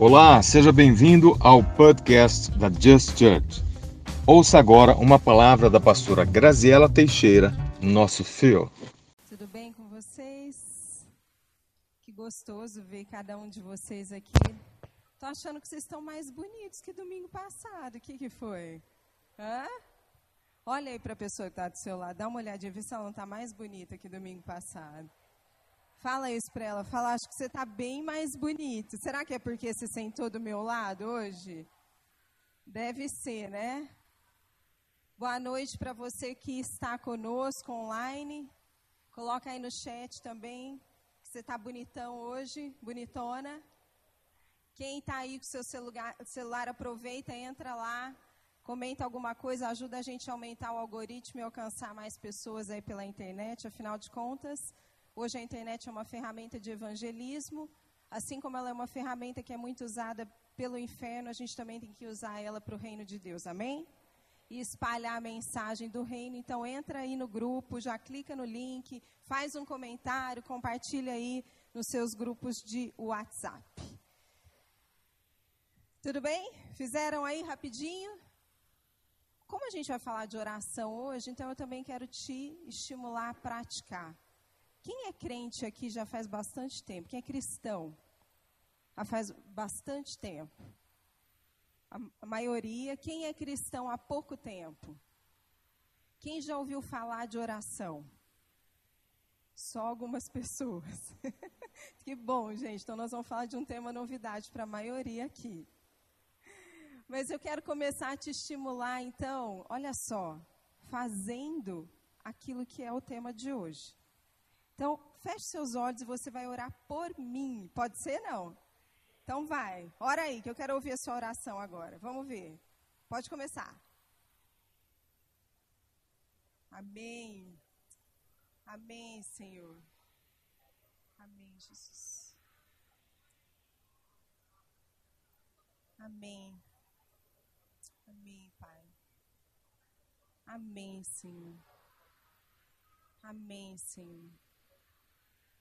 Olá, seja bem-vindo ao podcast da Just Church. Ouça agora uma palavra da pastora Graziela Teixeira, nosso fio. Tudo bem com vocês? Que gostoso ver cada um de vocês aqui. Tô achando que vocês estão mais bonitos que domingo passado. O que, que foi? Hã? Olha aí para a pessoa que está do seu lado, dá uma olhadinha, vê se ela não está mais bonita que domingo passado. Fala isso para ela. Fala, acho que você está bem mais bonito. Será que é porque você sentou do meu lado hoje? Deve ser, né? Boa noite para você que está conosco online. Coloca aí no chat também que você está bonitão hoje, bonitona. Quem está aí com seu celular, celular, aproveita, entra lá, comenta alguma coisa, ajuda a gente a aumentar o algoritmo e alcançar mais pessoas aí pela internet. Afinal de contas, Hoje a internet é uma ferramenta de evangelismo, assim como ela é uma ferramenta que é muito usada pelo inferno, a gente também tem que usar ela para o reino de Deus, amém? E espalhar a mensagem do reino. Então entra aí no grupo, já clica no link, faz um comentário, compartilha aí nos seus grupos de WhatsApp. Tudo bem? Fizeram aí rapidinho? Como a gente vai falar de oração hoje, então eu também quero te estimular a praticar. Quem é crente aqui já faz bastante tempo? Quem é cristão? Já faz bastante tempo. A, maioria. Quem é cristão há pouco tempo? Quem já ouviu falar de oração? Só algumas pessoas. que bom, gente. Então, nós vamos falar de um tema novidade para a maioria aqui. Mas eu quero começar a te estimular, então, olha só, fazendo aquilo que é o tema de hoje. Então, feche seus olhos e você vai orar por mim. Pode ser, não? Então vai. Ora aí, que eu quero ouvir a sua oração agora. Vamos ver. Pode começar. Amém. Amém, Senhor. Amém, Jesus. Amém. Amém, Pai. Amém, Senhor. Amém, Senhor.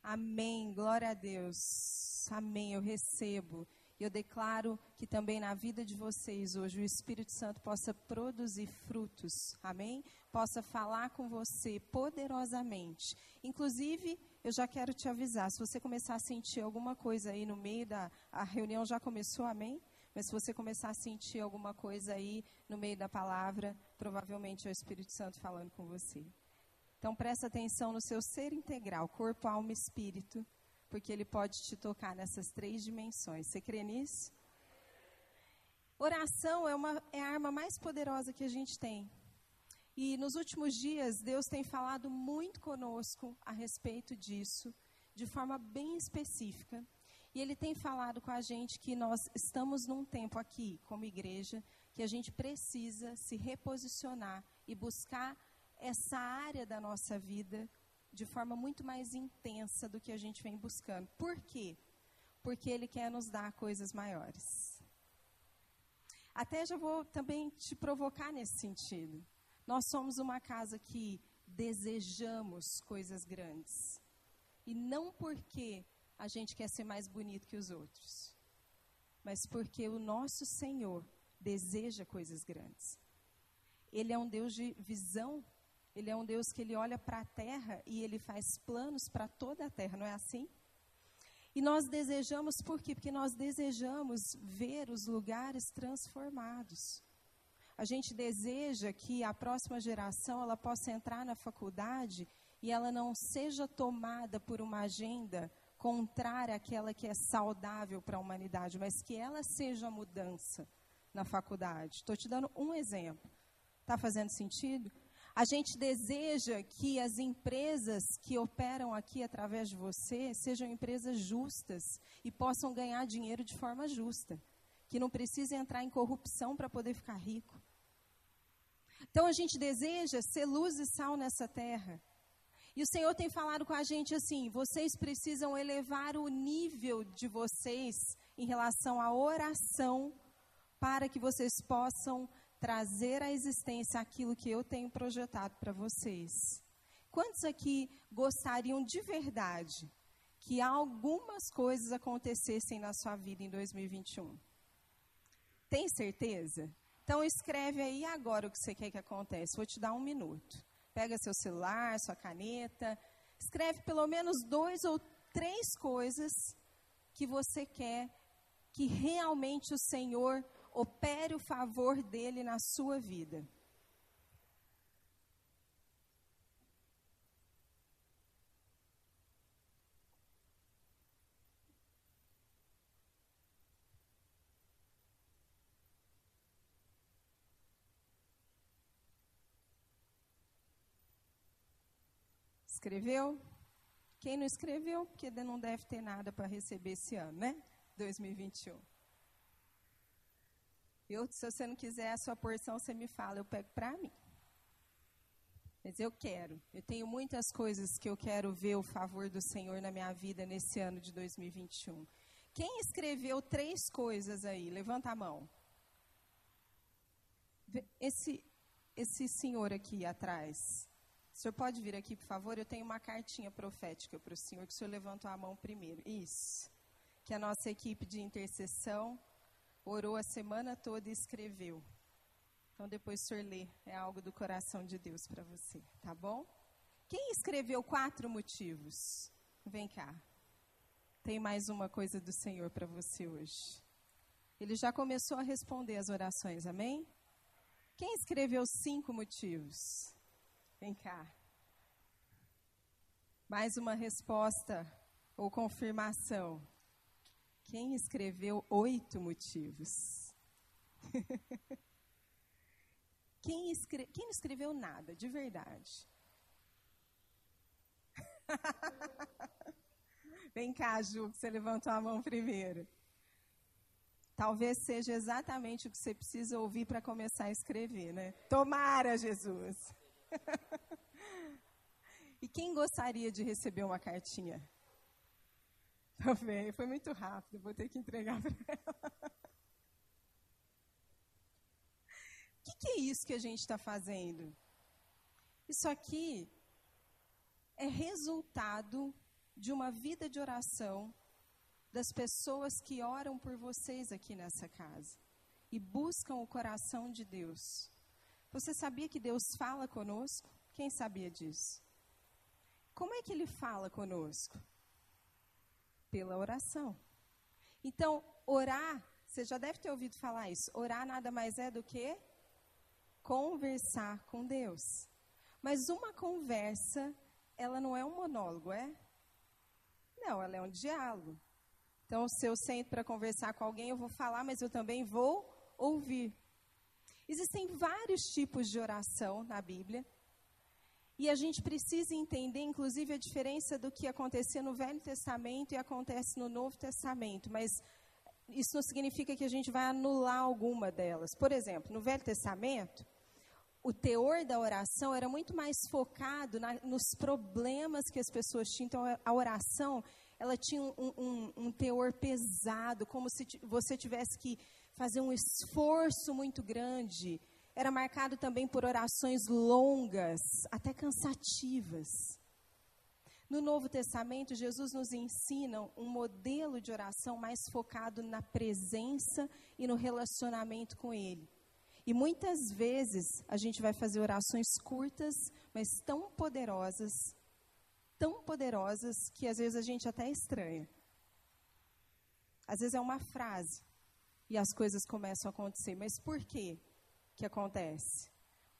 Amém. Glória a Deus. Amém. Eu recebo. Eu declaro que também na vida de vocês hoje o Espírito Santo possa produzir frutos. Amém? Possa falar com você poderosamente. Inclusive, eu já quero te avisar, se você começar a sentir alguma coisa aí no meio da a reunião já começou, amém? Mas se você começar a sentir alguma coisa aí no meio da palavra, provavelmente é o Espírito Santo falando com você. Então presta atenção no seu ser integral, corpo, alma e espírito, porque ele pode te tocar nessas três dimensões. Você crê nisso? Oração é, uma, é a arma mais poderosa que a gente tem. E nos últimos dias, Deus tem falado muito conosco a respeito disso, de forma bem específica. E Ele tem falado com a gente que nós estamos num tempo aqui, como igreja, que a gente precisa se reposicionar e buscar essa área da nossa vida de forma muito mais intensa do que a gente vem buscando. Por quê? Porque Ele quer nos dar coisas maiores. Até já vou também te provocar nesse sentido. Nós somos uma casa que desejamos coisas grandes. E não porque a gente quer ser mais bonito que os outros, mas porque o nosso Senhor deseja coisas grandes. Ele é um Deus de visão ele é um Deus que ele olha para a terra e ele faz planos para toda a terra, não é assim? E nós desejamos por quê? Porque nós desejamos ver os lugares transformados. A gente deseja que a próxima geração ela possa entrar na faculdade e ela não seja tomada por uma agenda contrária àquela que é saudável para a humanidade, mas que ela seja a mudança na faculdade. Estou te dando um exemplo. Está fazendo sentido? A gente deseja que as empresas que operam aqui através de você sejam empresas justas e possam ganhar dinheiro de forma justa, que não precisem entrar em corrupção para poder ficar rico. Então a gente deseja ser luz e sal nessa terra. E o Senhor tem falado com a gente assim: vocês precisam elevar o nível de vocês em relação à oração, para que vocês possam trazer à existência aquilo que eu tenho projetado para vocês. Quantos aqui gostariam de verdade que algumas coisas acontecessem na sua vida em 2021. Tem certeza? Então escreve aí agora o que você quer que aconteça. Vou te dar um minuto. Pega seu celular, sua caneta, escreve pelo menos dois ou três coisas que você quer que realmente o Senhor opere o favor dele na sua vida. Escreveu? Quem não escreveu, porque não deve ter nada para receber esse ano, né? 2021. Eu, se você não quiser a sua porção, você me fala, eu pego para mim. Mas eu quero. Eu tenho muitas coisas que eu quero ver o favor do Senhor na minha vida nesse ano de 2021. Quem escreveu três coisas aí? Levanta a mão. Esse, esse senhor aqui atrás. O senhor pode vir aqui, por favor? Eu tenho uma cartinha profética para o senhor, que o senhor levantou a mão primeiro. Isso. Que a nossa equipe de intercessão orou a semana toda e escreveu. Então depois o senhor lê, é algo do coração de Deus para você, tá bom? Quem escreveu quatro motivos? Vem cá. Tem mais uma coisa do Senhor para você hoje. Ele já começou a responder as orações, amém? Quem escreveu cinco motivos? Vem cá. Mais uma resposta ou confirmação. Quem escreveu oito motivos? Quem, escre... Quem não escreveu nada, de verdade? Vem cá, Ju, que você levantou a mão primeiro. Talvez seja exatamente o que você precisa ouvir para começar a escrever, né? Tomara, Jesus! e quem gostaria de receber uma cartinha? Também, foi muito rápido, vou ter que entregar para ela. O que, que é isso que a gente está fazendo? Isso aqui é resultado de uma vida de oração das pessoas que oram por vocês aqui nessa casa e buscam o coração de Deus. Você sabia que Deus fala conosco? Quem sabia disso? Como é que ele fala conosco? Pela oração. Então, orar, você já deve ter ouvido falar isso. Orar nada mais é do que conversar com Deus. Mas uma conversa, ela não é um monólogo, é? Não, ela é um diálogo. Então, se eu sento para conversar com alguém, eu vou falar, mas eu também vou ouvir. Existem vários tipos de oração na Bíblia. E a gente precisa entender, inclusive, a diferença do que acontecia no Velho Testamento e acontece no Novo Testamento. Mas isso não significa que a gente vai anular alguma delas. Por exemplo, no Velho Testamento, o teor da oração era muito mais focado na, nos problemas que as pessoas tinham. Então, a oração ela tinha um, um, um teor pesado, como se você tivesse que fazer um esforço muito grande. Era marcado também por orações longas, até cansativas. No Novo Testamento, Jesus nos ensina um modelo de oração mais focado na presença e no relacionamento com Ele. E muitas vezes a gente vai fazer orações curtas, mas tão poderosas, tão poderosas que às vezes a gente até estranha. Às vezes é uma frase, e as coisas começam a acontecer. Mas por quê que acontece?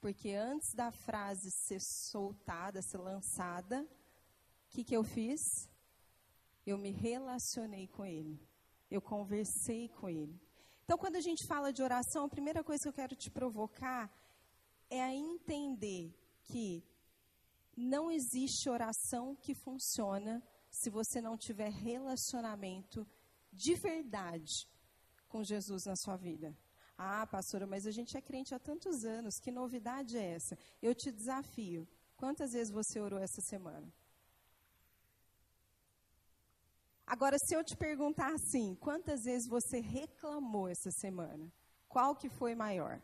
Porque antes da frase ser soltada, ser lançada, o que, que eu fiz? Eu me relacionei com ele. Eu conversei com ele. Então, quando a gente fala de oração, a primeira coisa que eu quero te provocar é a entender que não existe oração que funciona se você não tiver relacionamento de verdade com Jesus na sua vida. Ah, pastora, mas a gente é crente há tantos anos, que novidade é essa? Eu te desafio. Quantas vezes você orou essa semana? Agora, se eu te perguntar assim, quantas vezes você reclamou essa semana? Qual que foi maior?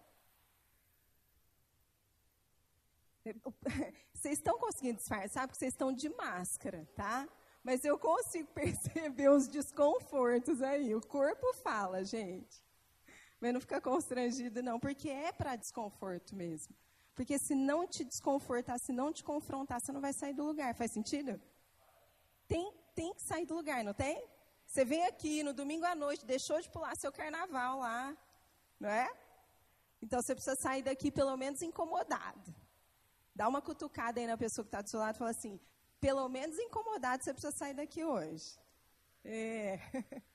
Vocês estão conseguindo disfarçar porque vocês estão de máscara, tá? mas eu consigo perceber os desconfortos aí. O corpo fala, gente. Mas não fica constrangido, não, porque é para desconforto mesmo. Porque se não te desconfortar, se não te confrontar, você não vai sair do lugar. Faz sentido? Tem, tem que sair do lugar, não tem? Você vem aqui no domingo à noite, deixou de pular seu carnaval lá, não é? Então você precisa sair daqui pelo menos incomodado. Dá uma cutucada aí na pessoa que está do seu lado e fala assim: pelo menos incomodado, você precisa sair daqui hoje. É.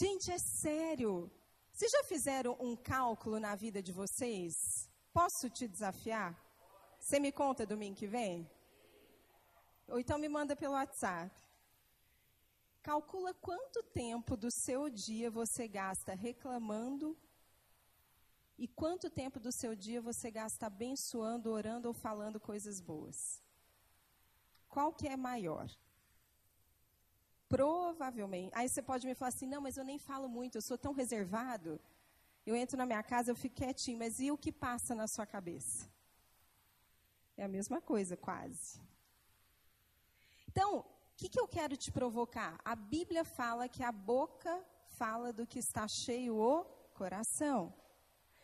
Gente, é sério. Vocês já fizeram um cálculo na vida de vocês? Posso te desafiar? Você me conta domingo que vem? Ou então me manda pelo WhatsApp. Calcula quanto tempo do seu dia você gasta reclamando e quanto tempo do seu dia você gasta abençoando, orando ou falando coisas boas? Qual que é maior? Provavelmente. Aí você pode me falar assim: não, mas eu nem falo muito, eu sou tão reservado. Eu entro na minha casa, eu fico quietinho, mas e o que passa na sua cabeça? É a mesma coisa, quase. Então, o que, que eu quero te provocar? A Bíblia fala que a boca fala do que está cheio o coração.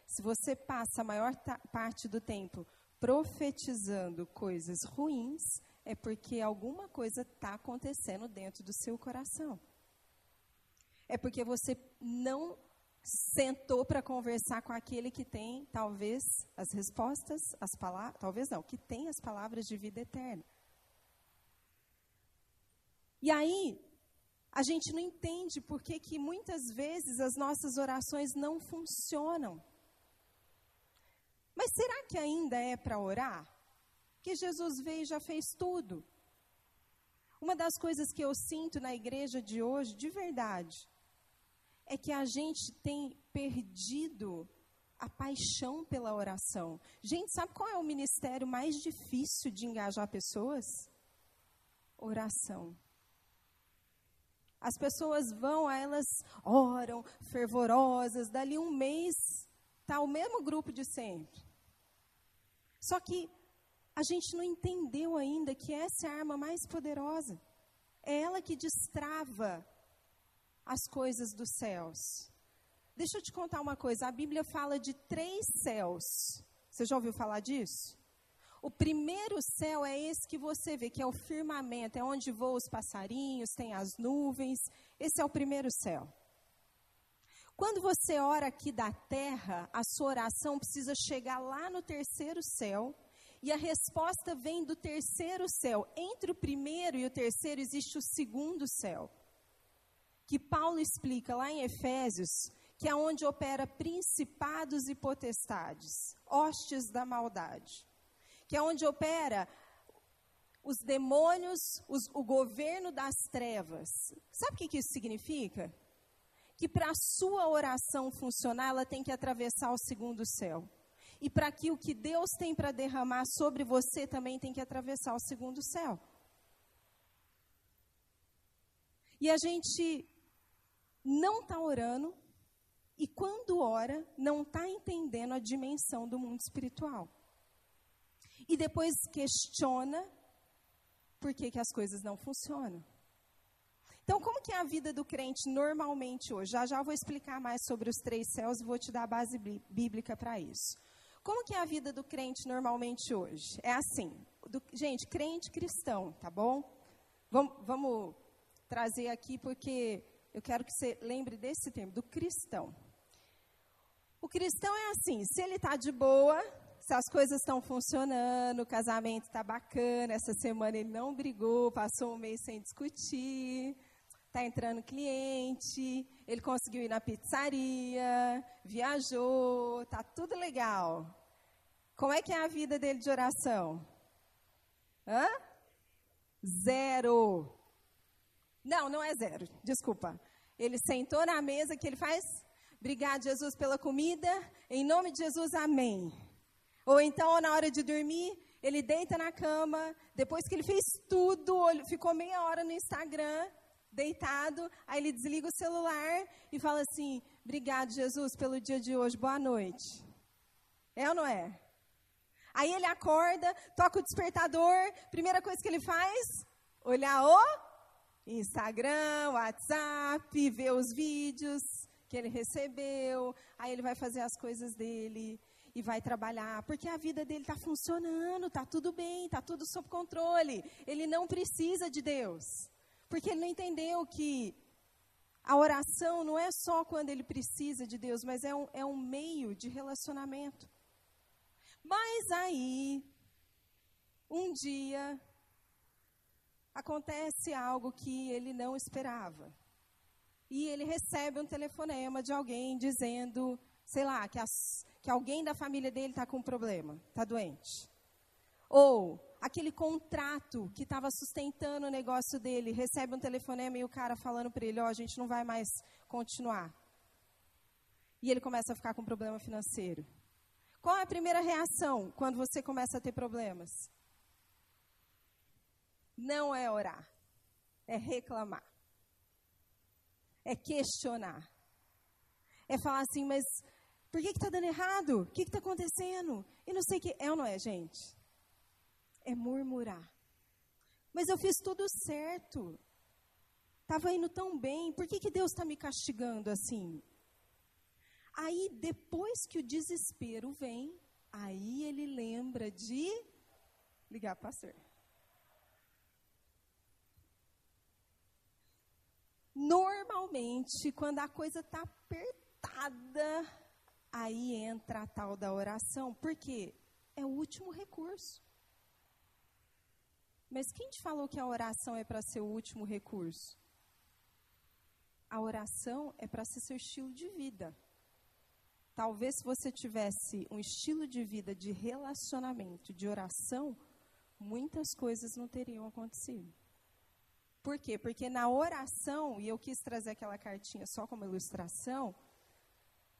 Se você passa a maior parte do tempo profetizando coisas ruins, é porque alguma coisa está acontecendo dentro do seu coração. É porque você não sentou para conversar com aquele que tem, talvez, as respostas, as palavras, talvez não, que tem as palavras de vida eterna. E aí, a gente não entende por que, que muitas vezes as nossas orações não funcionam. Mas será que ainda é para orar? Que Jesus veio e já fez tudo. Uma das coisas que eu sinto na igreja de hoje, de verdade, é que a gente tem perdido a paixão pela oração. Gente, sabe qual é o ministério mais difícil de engajar pessoas? Oração. As pessoas vão, elas oram, fervorosas, dali um mês está o mesmo grupo de sempre. Só que a gente não entendeu ainda que essa é a arma mais poderosa. É ela que destrava as coisas dos céus. Deixa eu te contar uma coisa: a Bíblia fala de três céus. Você já ouviu falar disso? O primeiro céu é esse que você vê, que é o firmamento, é onde voam os passarinhos, tem as nuvens. Esse é o primeiro céu. Quando você ora aqui da terra, a sua oração precisa chegar lá no terceiro céu, e a resposta vem do terceiro céu. Entre o primeiro e o terceiro existe o segundo céu, que Paulo explica lá em Efésios, que é onde opera principados e potestades, hostes da maldade, que é onde opera os demônios, os, o governo das trevas. Sabe o que, que isso significa? que para a sua oração funcionar, ela tem que atravessar o segundo céu. E para que o que Deus tem para derramar sobre você também tem que atravessar o segundo céu. E a gente não está orando, e quando ora, não está entendendo a dimensão do mundo espiritual. E depois questiona por que, que as coisas não funcionam. Então, como que é a vida do crente normalmente hoje? Já já vou explicar mais sobre os três céus e vou te dar a base bíblica para isso. Como que é a vida do crente normalmente hoje? É assim, do, gente, crente cristão, tá bom? Vamos, vamos trazer aqui porque eu quero que você lembre desse termo, do cristão. O cristão é assim, se ele está de boa, se as coisas estão funcionando, o casamento está bacana, essa semana ele não brigou, passou um mês sem discutir, Está entrando cliente, ele conseguiu ir na pizzaria, viajou, tá tudo legal. Como é que é a vida dele de oração? Hã? Zero. Não, não é zero, desculpa. Ele sentou na mesa, que ele faz? Obrigado, Jesus, pela comida. Em nome de Jesus, amém. Ou então, na hora de dormir, ele deita na cama, depois que ele fez tudo, ficou meia hora no Instagram, deitado, aí ele desliga o celular e fala assim: Obrigado, Jesus, pelo dia de hoje, boa noite. É ou não é? Aí ele acorda, toca o despertador, primeira coisa que ele faz, olhar o Instagram, WhatsApp, ver os vídeos que ele recebeu, aí ele vai fazer as coisas dele e vai trabalhar, porque a vida dele está funcionando, está tudo bem, está tudo sob controle. Ele não precisa de Deus, porque ele não entendeu que a oração não é só quando ele precisa de Deus, mas é um, é um meio de relacionamento. Mas aí, um dia, acontece algo que ele não esperava. E ele recebe um telefonema de alguém dizendo, sei lá, que, as, que alguém da família dele está com um problema, está doente. Ou aquele contrato que estava sustentando o negócio dele, recebe um telefonema e o cara falando para ele, ó, oh, a gente não vai mais continuar. E ele começa a ficar com problema financeiro. Qual é a primeira reação quando você começa a ter problemas? Não é orar, é reclamar, é questionar, é falar assim, mas por que está dando errado? O que está acontecendo? E não sei o que. É ou não é, gente? É murmurar. Mas eu fiz tudo certo. Estava indo tão bem, por que, que Deus está me castigando assim? Aí, depois que o desespero vem, aí ele lembra de ligar para pastor. Normalmente, quando a coisa está apertada, aí entra a tal da oração, porque é o último recurso. Mas quem te falou que a oração é para ser o último recurso? A oração é para ser seu estilo de vida. Talvez se você tivesse um estilo de vida de relacionamento, de oração, muitas coisas não teriam acontecido. Por quê? Porque na oração, e eu quis trazer aquela cartinha só como ilustração,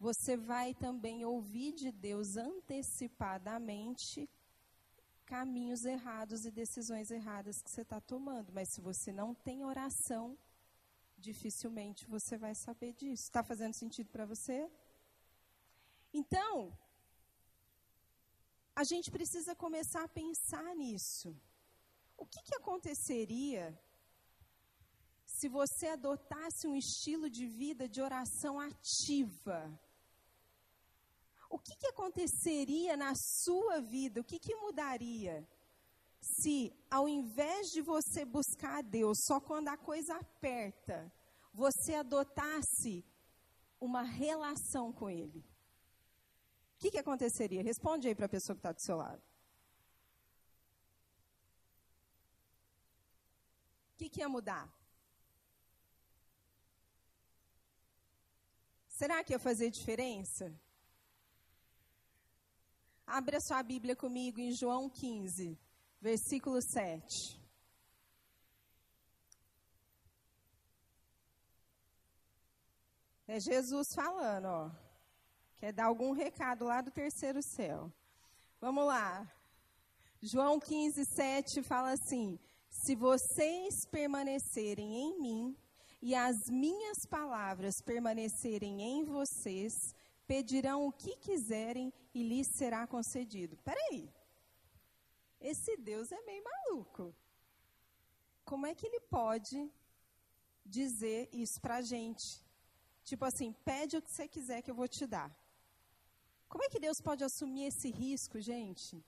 você vai também ouvir de Deus antecipadamente caminhos errados e decisões erradas que você está tomando. Mas se você não tem oração, dificilmente você vai saber disso. Está fazendo sentido para você? Então, a gente precisa começar a pensar nisso. O que, que aconteceria se você adotasse um estilo de vida de oração ativa? O que, que aconteceria na sua vida? O que, que mudaria? Se, ao invés de você buscar a Deus só quando a coisa aperta, você adotasse uma relação com Ele? O que, que aconteceria? Responde aí para a pessoa que está do seu lado. O que, que ia mudar? Será que ia fazer diferença? Abre a sua Bíblia comigo em João 15, versículo 7. É Jesus falando, ó. Quer dar algum recado lá do terceiro céu. Vamos lá. João 15, 7 fala assim: Se vocês permanecerem em mim e as minhas palavras permanecerem em vocês, pedirão o que quiserem e lhes será concedido. Peraí, esse Deus é meio maluco. Como é que ele pode dizer isso para a gente? Tipo assim, pede o que você quiser que eu vou te dar. Como é que Deus pode assumir esse risco, gente?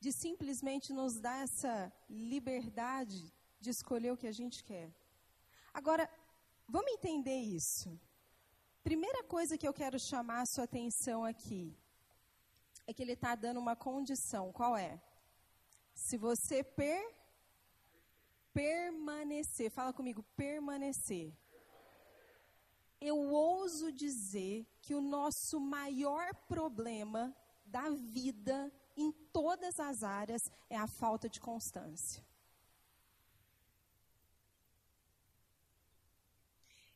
De simplesmente nos dar essa liberdade de escolher o que a gente quer. Agora, vamos entender isso. Primeira coisa que eu quero chamar a sua atenção aqui é que ele está dando uma condição. Qual é? Se você per, permanecer, fala comigo, permanecer. Eu ouso dizer que o nosso maior problema da vida, em todas as áreas, é a falta de constância.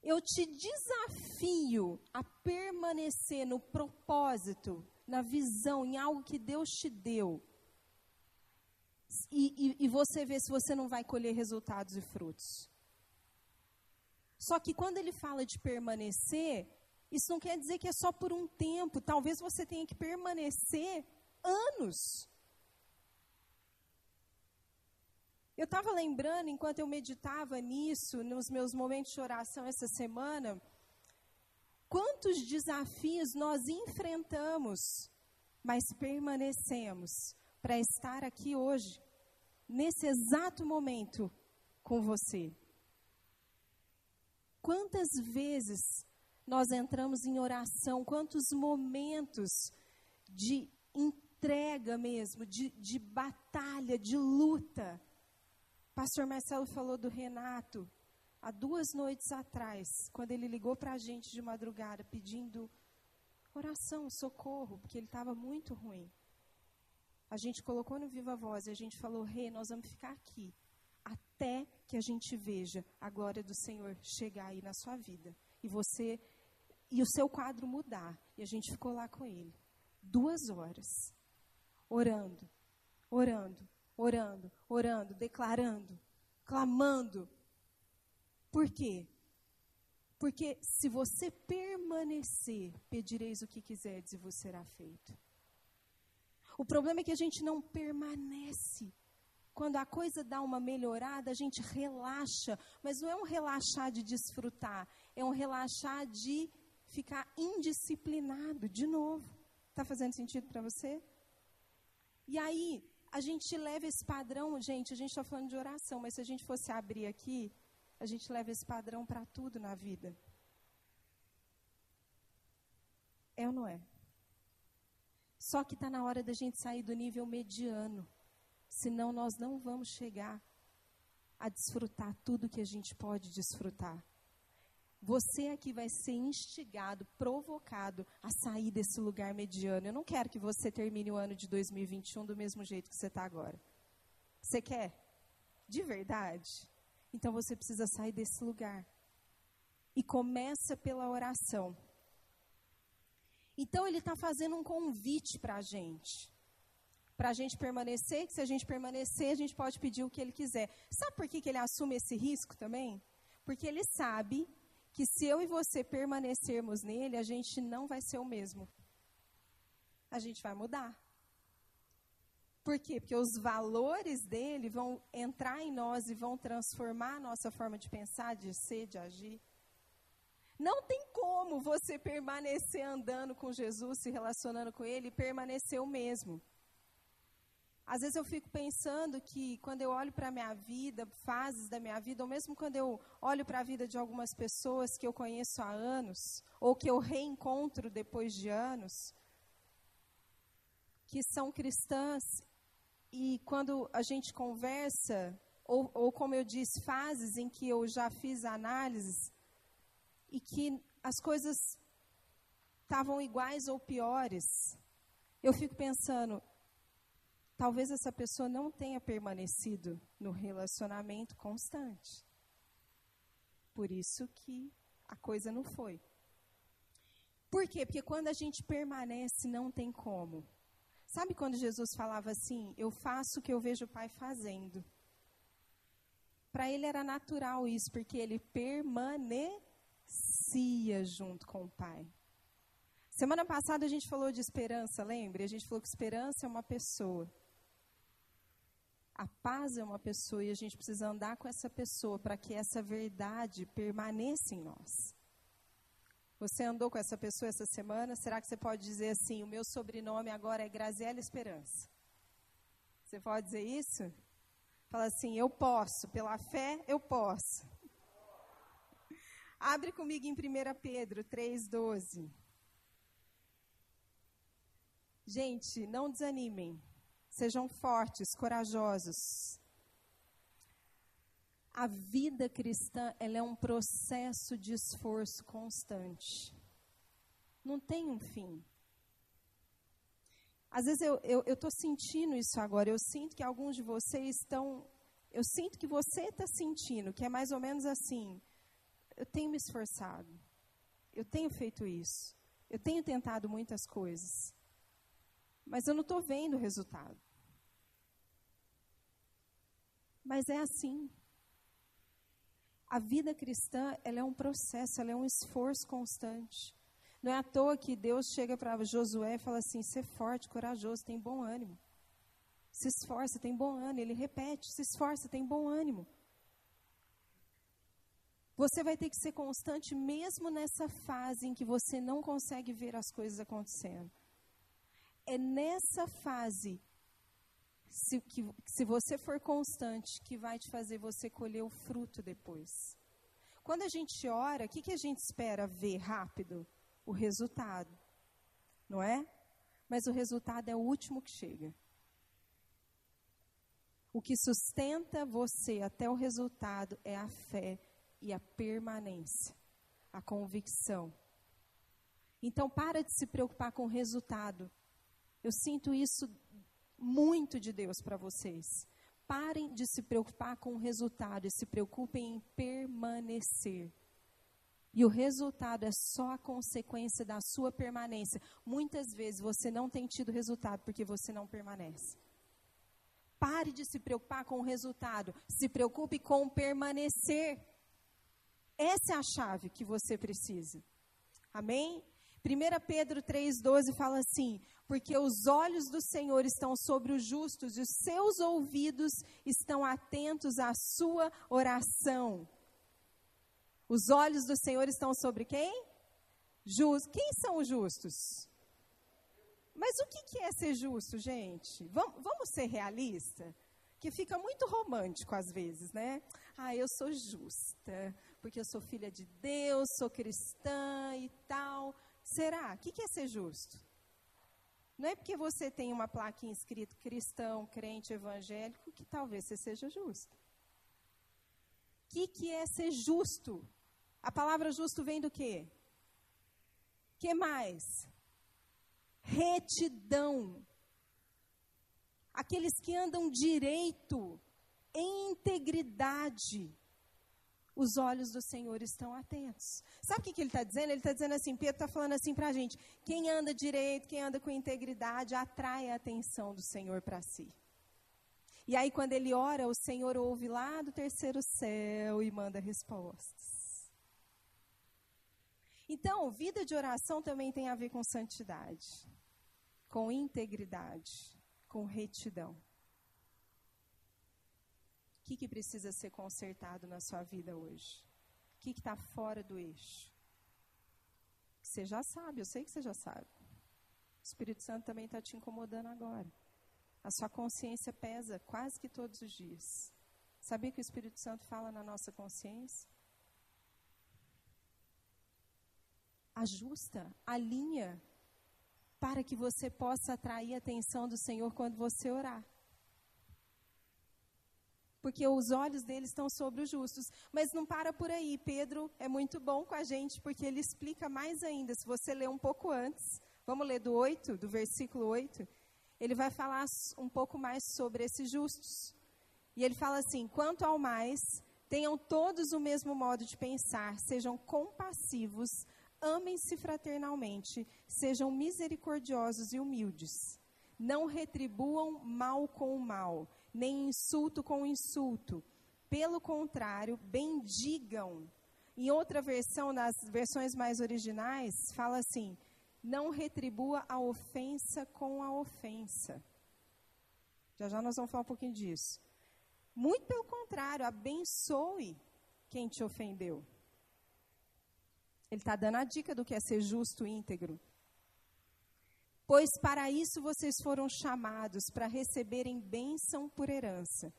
Eu te desafio a permanecer no propósito, na visão, em algo que Deus te deu. E, e, e você vê se você não vai colher resultados e frutos. Só que quando ele fala de permanecer, isso não quer dizer que é só por um tempo. Talvez você tenha que permanecer anos. Eu estava lembrando, enquanto eu meditava nisso, nos meus momentos de oração essa semana, quantos desafios nós enfrentamos, mas permanecemos para estar aqui hoje, nesse exato momento, com você. Quantas vezes nós entramos em oração, quantos momentos de entrega mesmo, de, de batalha, de luta. Pastor Marcelo falou do Renato há duas noites atrás, quando ele ligou para a gente de madrugada pedindo oração, socorro, porque ele estava muito ruim. A gente colocou no Viva Voz e a gente falou: Rei, hey, nós vamos ficar aqui até que a gente veja a glória do Senhor chegar aí na sua vida e você e o seu quadro mudar. E a gente ficou lá com ele duas horas, orando, orando, orando, orando, declarando, clamando. Por quê? Porque se você permanecer, pedireis o que quiserdes e vos será feito. O problema é que a gente não permanece. Quando a coisa dá uma melhorada, a gente relaxa, mas não é um relaxar de desfrutar, é um relaxar de ficar indisciplinado de novo. Está fazendo sentido para você? E aí, a gente leva esse padrão, gente, a gente está falando de oração, mas se a gente fosse abrir aqui, a gente leva esse padrão para tudo na vida. É ou não é? Só que está na hora da gente sair do nível mediano. Senão nós não vamos chegar a desfrutar tudo que a gente pode desfrutar. Você aqui vai ser instigado, provocado a sair desse lugar mediano. Eu não quero que você termine o ano de 2021 do mesmo jeito que você está agora. Você quer? De verdade? Então você precisa sair desse lugar. E começa pela oração. Então ele está fazendo um convite para a gente. Para a gente permanecer, que se a gente permanecer, a gente pode pedir o que ele quiser. Sabe por que, que ele assume esse risco também? Porque ele sabe que se eu e você permanecermos nele, a gente não vai ser o mesmo. A gente vai mudar. Por quê? Porque os valores dele vão entrar em nós e vão transformar a nossa forma de pensar, de ser, de agir. Não tem como você permanecer andando com Jesus, se relacionando com ele e permanecer o mesmo. Às vezes eu fico pensando que quando eu olho para a minha vida, fases da minha vida, ou mesmo quando eu olho para a vida de algumas pessoas que eu conheço há anos, ou que eu reencontro depois de anos, que são cristãs, e quando a gente conversa, ou, ou como eu disse, fases em que eu já fiz análises, e que as coisas estavam iguais ou piores, eu fico pensando, talvez essa pessoa não tenha permanecido no relacionamento constante. Por isso que a coisa não foi. Por quê? Porque quando a gente permanece, não tem como. Sabe quando Jesus falava assim: Eu faço o que eu vejo o Pai fazendo? Para ele era natural isso, porque ele permanecia junto com o Pai. Semana passada a gente falou de esperança, lembra? A gente falou que esperança é uma pessoa. A paz é uma pessoa e a gente precisa andar com essa pessoa para que essa verdade permaneça em nós. Você andou com essa pessoa essa semana? Será que você pode dizer assim: o meu sobrenome agora é Graziela Esperança? Você pode dizer isso? Fala assim: eu posso, pela fé eu posso. Abre comigo em 1 Pedro 3,12. Gente, não desanimem. Sejam fortes, corajosos. A vida cristã ela é um processo de esforço constante. Não tem um fim. Às vezes eu estou sentindo isso agora. Eu sinto que alguns de vocês estão. Eu sinto que você está sentindo, que é mais ou menos assim. Eu tenho me esforçado. Eu tenho feito isso. Eu tenho tentado muitas coisas mas eu não estou vendo o resultado. Mas é assim. A vida cristã ela é um processo, ela é um esforço constante. Não é à toa que Deus chega para Josué e fala assim: ser forte, corajoso, tem bom ânimo. Se esforça, tem bom ânimo. Ele repete: se esforça, tem bom ânimo. Você vai ter que ser constante mesmo nessa fase em que você não consegue ver as coisas acontecendo. É nessa fase, se, que, se você for constante, que vai te fazer você colher o fruto depois. Quando a gente ora, o que, que a gente espera ver rápido? O resultado. Não é? Mas o resultado é o último que chega. O que sustenta você até o resultado é a fé e a permanência, a convicção. Então, para de se preocupar com o resultado. Eu sinto isso muito de Deus para vocês. Parem de se preocupar com o resultado e se preocupem em permanecer. E o resultado é só a consequência da sua permanência. Muitas vezes você não tem tido resultado porque você não permanece. Pare de se preocupar com o resultado. Se preocupe com permanecer. Essa é a chave que você precisa. Amém? 1 Pedro 3,12 fala assim: Porque os olhos do Senhor estão sobre os justos e os seus ouvidos estão atentos à sua oração. Os olhos do Senhor estão sobre quem? Just. Quem são os justos? Mas o que é ser justo, gente? Vamos, vamos ser realistas? Que fica muito romântico às vezes, né? Ah, eu sou justa porque eu sou filha de Deus, sou cristã e tal. Será? O que é ser justo? Não é porque você tem uma plaquinha escrito cristão, crente, evangélico, que talvez você seja justo. O que, que é ser justo? A palavra justo vem do quê? que mais? Retidão. Aqueles que andam direito, em integridade os olhos do Senhor estão atentos. Sabe o que, que ele está dizendo? Ele está dizendo assim, Pedro está falando assim para a gente, quem anda direito, quem anda com integridade, atrai a atenção do Senhor para si. E aí, quando ele ora, o Senhor ouve lá do terceiro céu e manda respostas. Então, vida de oração também tem a ver com santidade, com integridade, com retidão que, que precisa ser consertado na sua vida hoje? O que está fora do eixo? Você já sabe, eu sei que você já sabe. O Espírito Santo também está te incomodando agora. A sua consciência pesa quase que todos os dias. Sabia que o Espírito Santo fala na nossa consciência? Ajusta, alinha, para que você possa atrair a atenção do Senhor quando você orar porque os olhos dele estão sobre os justos. Mas não para por aí. Pedro é muito bom com a gente, porque ele explica mais ainda. Se você ler um pouco antes, vamos ler do 8, do versículo 8, ele vai falar um pouco mais sobre esses justos. E ele fala assim: quanto ao mais, tenham todos o mesmo modo de pensar, sejam compassivos, amem-se fraternalmente, sejam misericordiosos e humildes. Não retribuam mal com o mal nem insulto com insulto. Pelo contrário, bendigam. Em outra versão, nas versões mais originais, fala assim: não retribua a ofensa com a ofensa. Já já nós vamos falar um pouquinho disso. Muito pelo contrário, abençoe quem te ofendeu. Ele está dando a dica do que é ser justo e íntegro. Pois para isso vocês foram chamados, para receberem bênção por herança.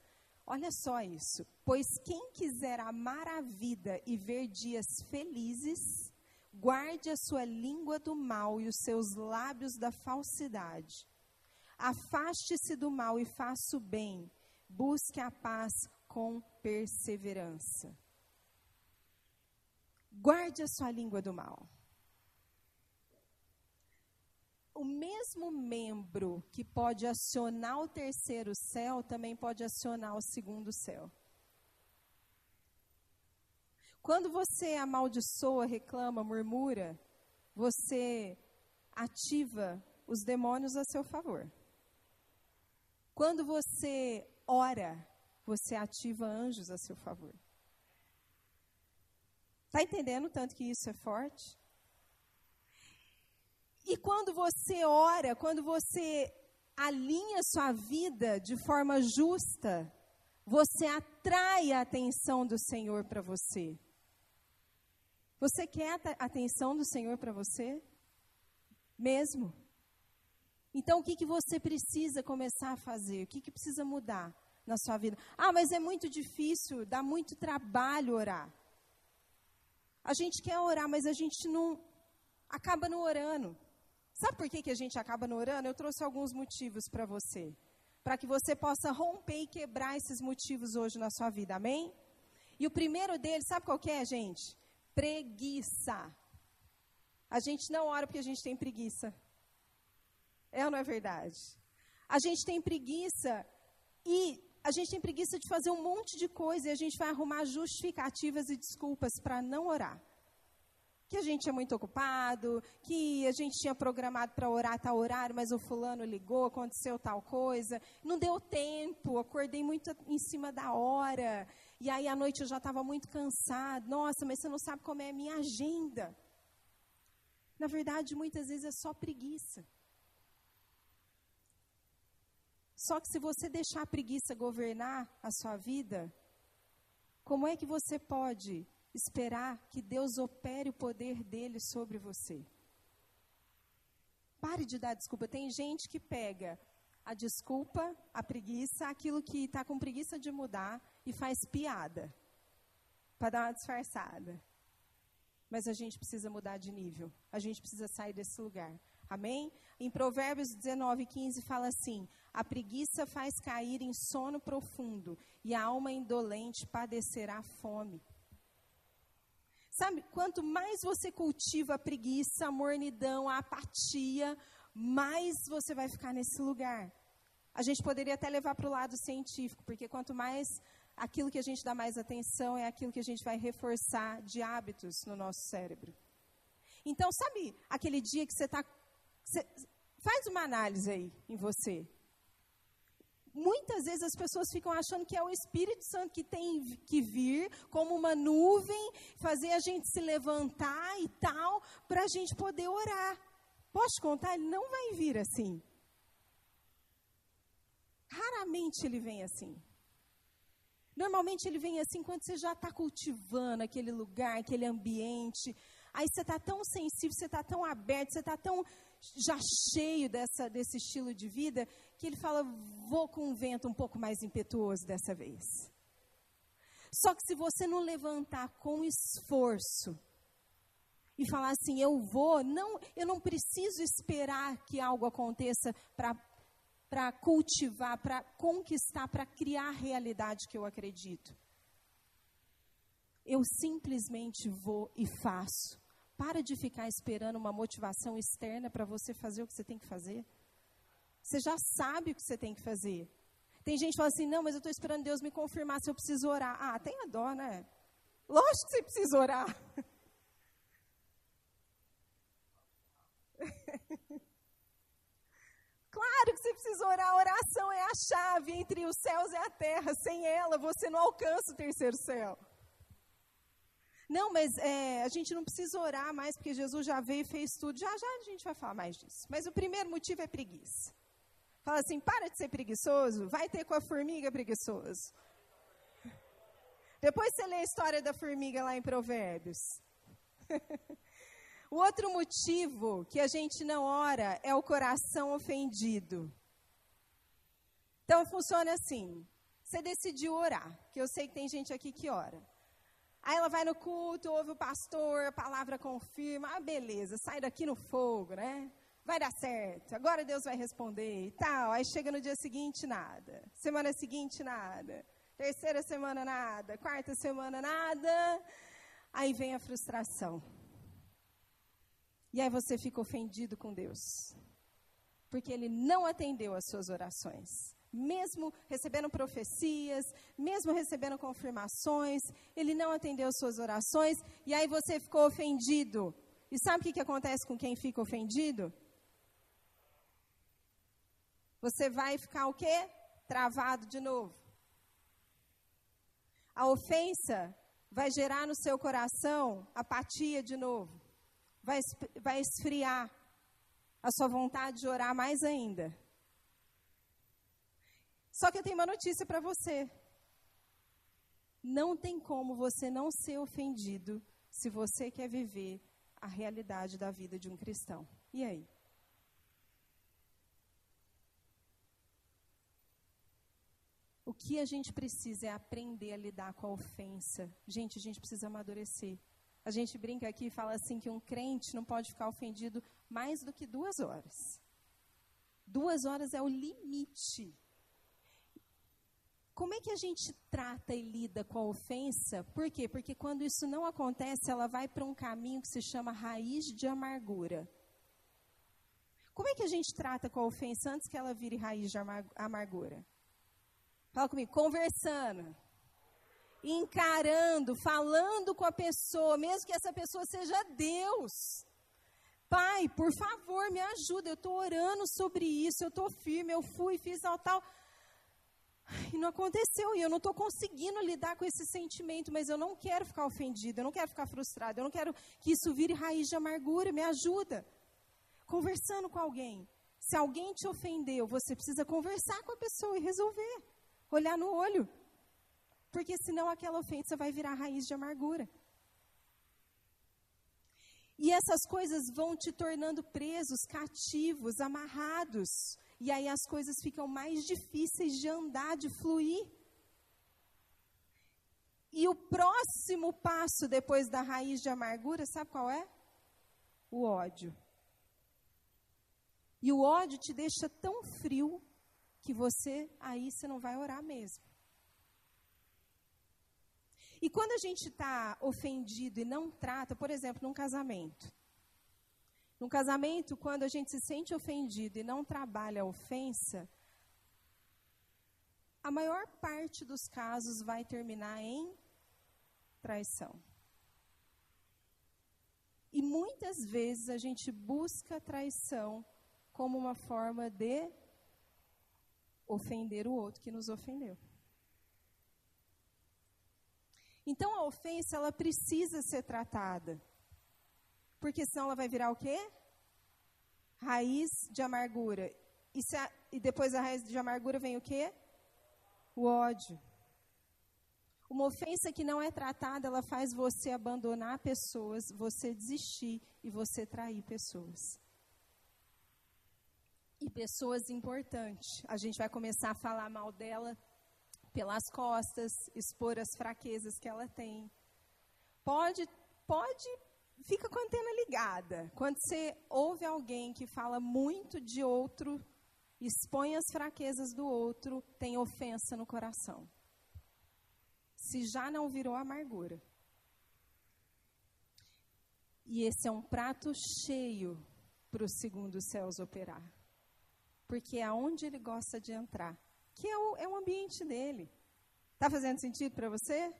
Olha só isso. Pois quem quiser amar a vida e ver dias felizes, guarde a sua língua do mal e os seus lábios da falsidade. Afaste-se do mal e faça o bem. Busque a paz com perseverança. Guarde a sua língua do mal o mesmo membro que pode acionar o terceiro céu também pode acionar o segundo céu. Quando você amaldiçoa, reclama, murmura, você ativa os demônios a seu favor. Quando você ora, você ativa anjos a seu favor. Está entendendo tanto que isso é forte? E quando você ora, quando você alinha sua vida de forma justa, você atrai a atenção do Senhor para você. Você quer a atenção do Senhor para você? Mesmo? Então, o que, que você precisa começar a fazer? O que, que precisa mudar na sua vida? Ah, mas é muito difícil, dá muito trabalho orar. A gente quer orar, mas a gente não acaba não orando. Sabe por que, que a gente acaba não orando? Eu trouxe alguns motivos para você. Para que você possa romper e quebrar esses motivos hoje na sua vida. Amém? E o primeiro deles, sabe qual é, gente? Preguiça. A gente não ora porque a gente tem preguiça. É ou não é verdade? A gente tem preguiça e a gente tem preguiça de fazer um monte de coisa e a gente vai arrumar justificativas e desculpas para não orar. Que a gente é muito ocupado, que a gente tinha programado para orar tal horário, mas o fulano ligou, aconteceu tal coisa, não deu tempo, acordei muito em cima da hora, e aí à noite eu já estava muito cansado. Nossa, mas você não sabe como é a minha agenda. Na verdade, muitas vezes é só preguiça. Só que se você deixar a preguiça governar a sua vida, como é que você pode esperar que Deus opere o poder dele sobre você? Pare de dar desculpa. Tem gente que pega a desculpa, a preguiça, aquilo que está com preguiça de mudar e faz piada para dar uma disfarçada. Mas a gente precisa mudar de nível. A gente precisa sair desse lugar. Amém? Em Provérbios 19, 15 fala assim: A preguiça faz cair em sono profundo, e a alma indolente padecerá fome. Sabe, quanto mais você cultiva a preguiça, a mornidão, a apatia, mais você vai ficar nesse lugar. A gente poderia até levar para o lado científico, porque quanto mais aquilo que a gente dá mais atenção é aquilo que a gente vai reforçar de hábitos no nosso cérebro. Então, sabe aquele dia que você está faz uma análise aí em você. Muitas vezes as pessoas ficam achando que é o Espírito Santo que tem que vir como uma nuvem, fazer a gente se levantar e tal, para a gente poder orar. Posso contar? Ele não vai vir assim. Raramente ele vem assim. Normalmente ele vem assim quando você já está cultivando aquele lugar, aquele ambiente. Aí você está tão sensível, você está tão aberto, você está tão já cheio dessa, desse estilo de vida, que ele fala: vou com um vento um pouco mais impetuoso dessa vez. Só que se você não levantar com esforço e falar assim, eu vou, não, eu não preciso esperar que algo aconteça para cultivar, para conquistar, para criar a realidade que eu acredito. Eu simplesmente vou e faço. Para de ficar esperando uma motivação externa para você fazer o que você tem que fazer. Você já sabe o que você tem que fazer. Tem gente que fala assim: não, mas eu estou esperando Deus me confirmar se eu preciso orar. Ah, tenha dó, né? Lógico que você precisa orar. Claro que você precisa orar. A oração é a chave entre os céus e a terra. Sem ela, você não alcança o terceiro céu. Não, mas é, a gente não precisa orar mais porque Jesus já veio e fez tudo. Já já a gente vai falar mais disso. Mas o primeiro motivo é preguiça. Fala assim: para de ser preguiçoso, vai ter com a formiga preguiçoso. Depois você lê a história da formiga lá em Provérbios. o outro motivo que a gente não ora é o coração ofendido. Então funciona assim: você decidiu orar, que eu sei que tem gente aqui que ora. Aí ela vai no culto, ouve o pastor, a palavra confirma. Ah, beleza, sai daqui no fogo, né? Vai dar certo, agora Deus vai responder e tal. Aí chega no dia seguinte, nada. Semana seguinte, nada. Terceira semana, nada. Quarta semana, nada. Aí vem a frustração. E aí você fica ofendido com Deus. Porque Ele não atendeu às suas orações mesmo recebendo profecias, mesmo recebendo confirmações, ele não atendeu suas orações, e aí você ficou ofendido. E sabe o que, que acontece com quem fica ofendido? Você vai ficar o quê? Travado de novo. A ofensa vai gerar no seu coração apatia de novo. Vai, vai esfriar a sua vontade de orar mais ainda. Só que eu tenho uma notícia para você. Não tem como você não ser ofendido se você quer viver a realidade da vida de um cristão. E aí? O que a gente precisa é aprender a lidar com a ofensa. Gente, a gente precisa amadurecer. A gente brinca aqui e fala assim que um crente não pode ficar ofendido mais do que duas horas. Duas horas é o limite. Como é que a gente trata e lida com a ofensa? Por quê? Porque quando isso não acontece, ela vai para um caminho que se chama raiz de amargura. Como é que a gente trata com a ofensa antes que ela vire raiz de amargura? Fala comigo, conversando encarando, falando com a pessoa, mesmo que essa pessoa seja Deus. Pai, por favor, me ajuda. Eu estou orando sobre isso, eu estou firme, eu fui, fiz tal, tal. E não aconteceu, e eu não estou conseguindo lidar com esse sentimento, mas eu não quero ficar ofendida, eu não quero ficar frustrada, eu não quero que isso vire raiz de amargura, me ajuda. Conversando com alguém. Se alguém te ofendeu, você precisa conversar com a pessoa e resolver. Olhar no olho. Porque senão aquela ofensa vai virar raiz de amargura. E essas coisas vão te tornando presos, cativos, amarrados. E aí as coisas ficam mais difíceis de andar, de fluir. E o próximo passo depois da raiz de amargura, sabe qual é? O ódio. E o ódio te deixa tão frio que você aí você não vai orar mesmo. E quando a gente está ofendido e não trata, por exemplo, num casamento. Num casamento, quando a gente se sente ofendido e não trabalha a ofensa, a maior parte dos casos vai terminar em traição. E muitas vezes a gente busca traição como uma forma de ofender o outro que nos ofendeu. Então a ofensa ela precisa ser tratada. Porque senão ela vai virar o quê? Raiz de amargura. E, a, e depois da raiz de amargura vem o quê? O ódio. Uma ofensa que não é tratada, ela faz você abandonar pessoas, você desistir e você trair pessoas. E pessoas importantes. A gente vai começar a falar mal dela pelas costas, expor as fraquezas que ela tem. Pode, pode, fica com a antena ligada. Quando você ouve alguém que fala muito de outro, expõe as fraquezas do outro, tem ofensa no coração. Se já não virou amargura. E esse é um prato cheio para o segundo céus operar. Porque é onde ele gosta de entrar que é o, é o ambiente dele. Está fazendo sentido para você?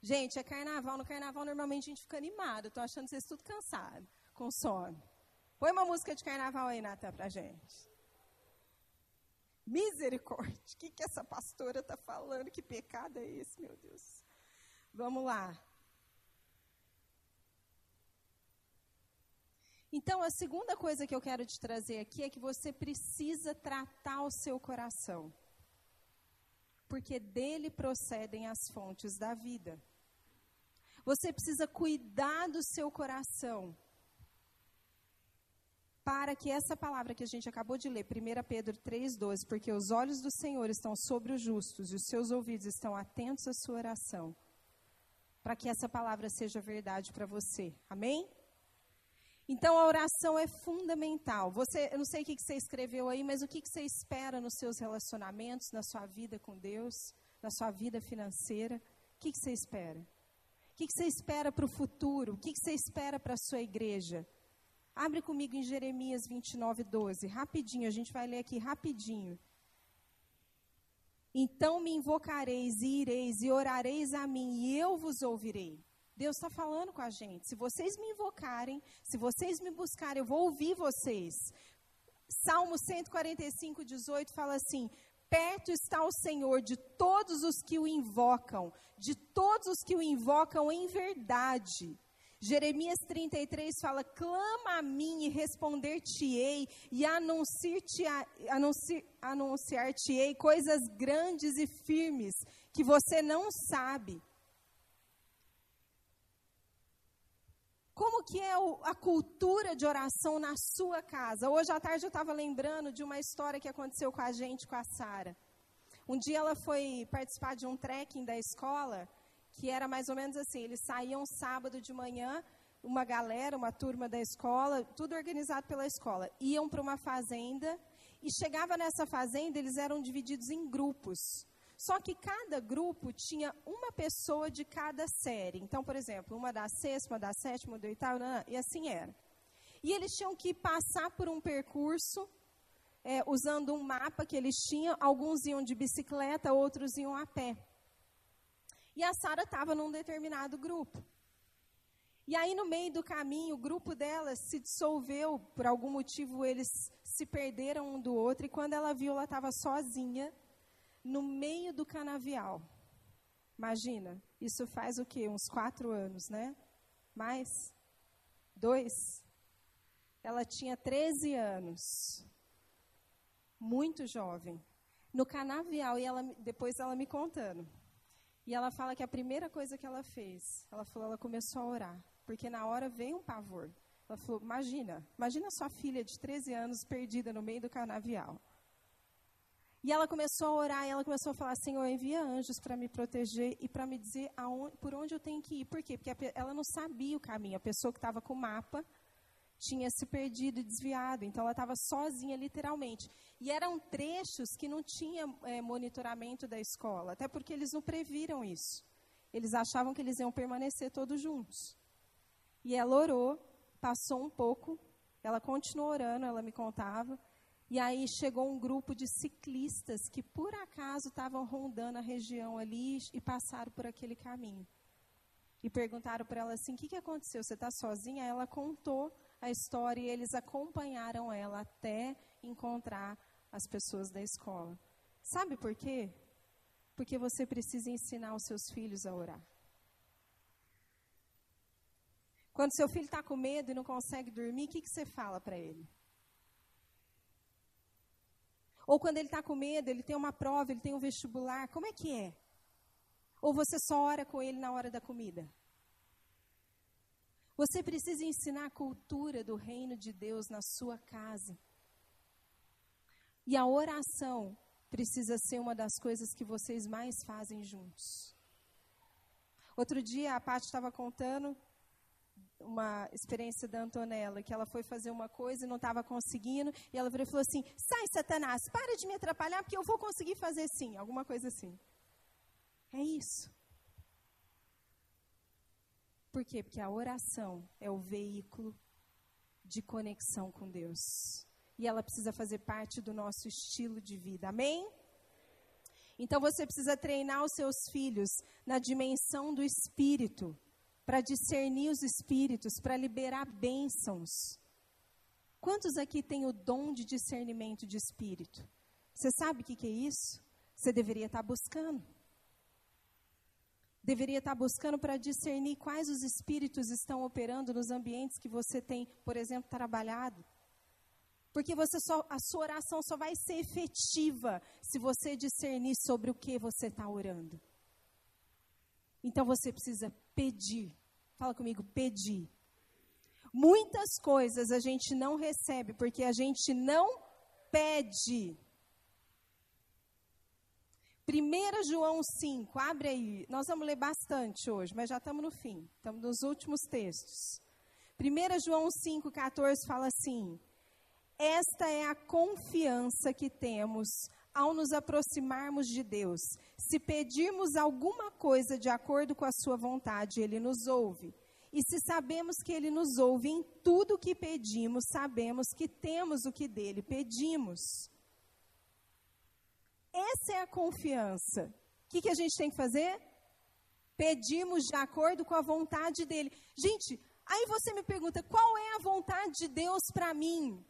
Gente, é carnaval. No carnaval, normalmente, a gente fica animado. Estou achando vocês tudo cansado, com sono. Põe uma música de carnaval aí, Nata, para gente. Misericórdia. O que, que essa pastora está falando? Que pecado é esse, meu Deus? Vamos lá. Então, a segunda coisa que eu quero te trazer aqui é que você precisa tratar o seu coração porque dele procedem as fontes da vida. Você precisa cuidar do seu coração para que essa palavra que a gente acabou de ler, 1 Pedro 3,12, porque os olhos do Senhor estão sobre os justos e os seus ouvidos estão atentos à sua oração, para que essa palavra seja verdade para você. Amém? Então a oração é fundamental. Você, eu não sei o que você escreveu aí, mas o que você espera nos seus relacionamentos, na sua vida com Deus, na sua vida financeira? O que você espera? O que você espera para o futuro? O que você espera para a sua igreja? Abre comigo em Jeremias 29, 12. Rapidinho, a gente vai ler aqui rapidinho. Então me invocareis e ireis e orareis a mim, e eu vos ouvirei. Deus está falando com a gente. Se vocês me invocarem, se vocês me buscarem, eu vou ouvir vocês. Salmo 145, 18 fala assim: Perto está o Senhor de todos os que o invocam, de todos os que o invocam em verdade. Jeremias 33 fala: clama a mim e responder-te-ei, e anunciar-te-ei anunciar coisas grandes e firmes que você não sabe. Como que é a cultura de oração na sua casa? Hoje à tarde eu estava lembrando de uma história que aconteceu com a gente, com a Sara. Um dia ela foi participar de um trekking da escola que era mais ou menos assim: eles saíam sábado de manhã, uma galera, uma turma da escola, tudo organizado pela escola, iam para uma fazenda e chegava nessa fazenda, eles eram divididos em grupos. Só que cada grupo tinha uma pessoa de cada série. Então, por exemplo, uma da sexta, uma da sétima, uma do oitavo, e assim era. E eles tinham que passar por um percurso é, usando um mapa que eles tinham. Alguns iam de bicicleta, outros iam a pé. E a Sara estava num determinado grupo. E aí, no meio do caminho, o grupo dela se dissolveu, por algum motivo eles se perderam um do outro, e quando ela viu, ela estava sozinha, no meio do canavial. Imagina, isso faz o quê? Uns quatro anos, né? Mais? Dois? Ela tinha 13 anos. Muito jovem. No canavial, e ela, depois ela me contando. E ela fala que a primeira coisa que ela fez, ela falou, ela começou a orar, porque na hora veio um pavor. Ela falou: "Imagina, imagina sua filha de 13 anos perdida no meio do canavial". E ela começou a orar, e ela começou a falar: Senhor, envia anjos para me proteger e para me dizer aonde, por onde eu tenho que ir. Por quê? Porque ela não sabia o caminho. A pessoa que estava com o mapa tinha se perdido e desviado. Então ela estava sozinha, literalmente. E eram trechos que não tinha é, monitoramento da escola, até porque eles não previram isso. Eles achavam que eles iam permanecer todos juntos. E ela orou, passou um pouco, ela continuou orando, ela me contava. E aí chegou um grupo de ciclistas que por acaso estavam rondando a região ali e passaram por aquele caminho. E perguntaram para ela assim: o que, que aconteceu? Você está sozinha? Ela contou a história e eles acompanharam ela até encontrar as pessoas da escola. Sabe por quê? Porque você precisa ensinar os seus filhos a orar. Quando seu filho está com medo e não consegue dormir, o que, que você fala para ele? Ou quando ele está com medo, ele tem uma prova, ele tem um vestibular, como é que é? Ou você só ora com ele na hora da comida? Você precisa ensinar a cultura do reino de Deus na sua casa. E a oração precisa ser uma das coisas que vocês mais fazem juntos. Outro dia a Paty estava contando uma experiência da Antonella, que ela foi fazer uma coisa e não estava conseguindo, e ela virou e falou assim: sai, Satanás, para de me atrapalhar, porque eu vou conseguir fazer sim, alguma coisa assim. É isso. Por quê? Porque a oração é o veículo de conexão com Deus. E ela precisa fazer parte do nosso estilo de vida. Amém? Então você precisa treinar os seus filhos na dimensão do espírito, para discernir os espíritos, para liberar bênçãos. Quantos aqui têm o dom de discernimento de espírito? Você sabe o que, que é isso? Você deveria estar buscando deveria estar buscando para discernir quais os espíritos estão operando nos ambientes que você tem, por exemplo, trabalhado. Porque você só, a sua oração só vai ser efetiva se você discernir sobre o que você está orando. Então você precisa pedir. Fala comigo, pedir. Muitas coisas a gente não recebe porque a gente não pede. 1 João 5, abre aí. Nós vamos ler bastante hoje, mas já estamos no fim. Estamos nos últimos textos. 1 João 5, 14 fala assim: Esta é a confiança que temos ao nos aproximarmos de Deus. Se pedirmos alguma coisa de acordo com a Sua vontade, Ele nos ouve. E se sabemos que Ele nos ouve em tudo o que pedimos, sabemos que temos o que dele pedimos. Essa é a confiança. O que, que a gente tem que fazer? Pedimos de acordo com a vontade dele. Gente, aí você me pergunta: qual é a vontade de Deus para mim?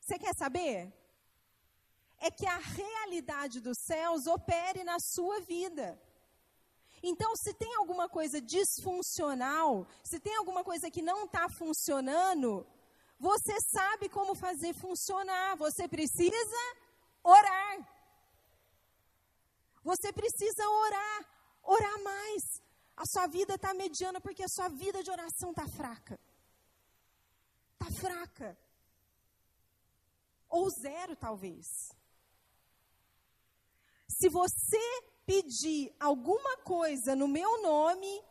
Você quer saber? É que a realidade dos céus opere na sua vida. Então, se tem alguma coisa disfuncional, se tem alguma coisa que não está funcionando, você sabe como fazer funcionar. Você precisa orar. Você precisa orar, orar mais. A sua vida está mediana porque a sua vida de oração está fraca. Está fraca. Ou zero, talvez. Se você pedir alguma coisa no meu nome,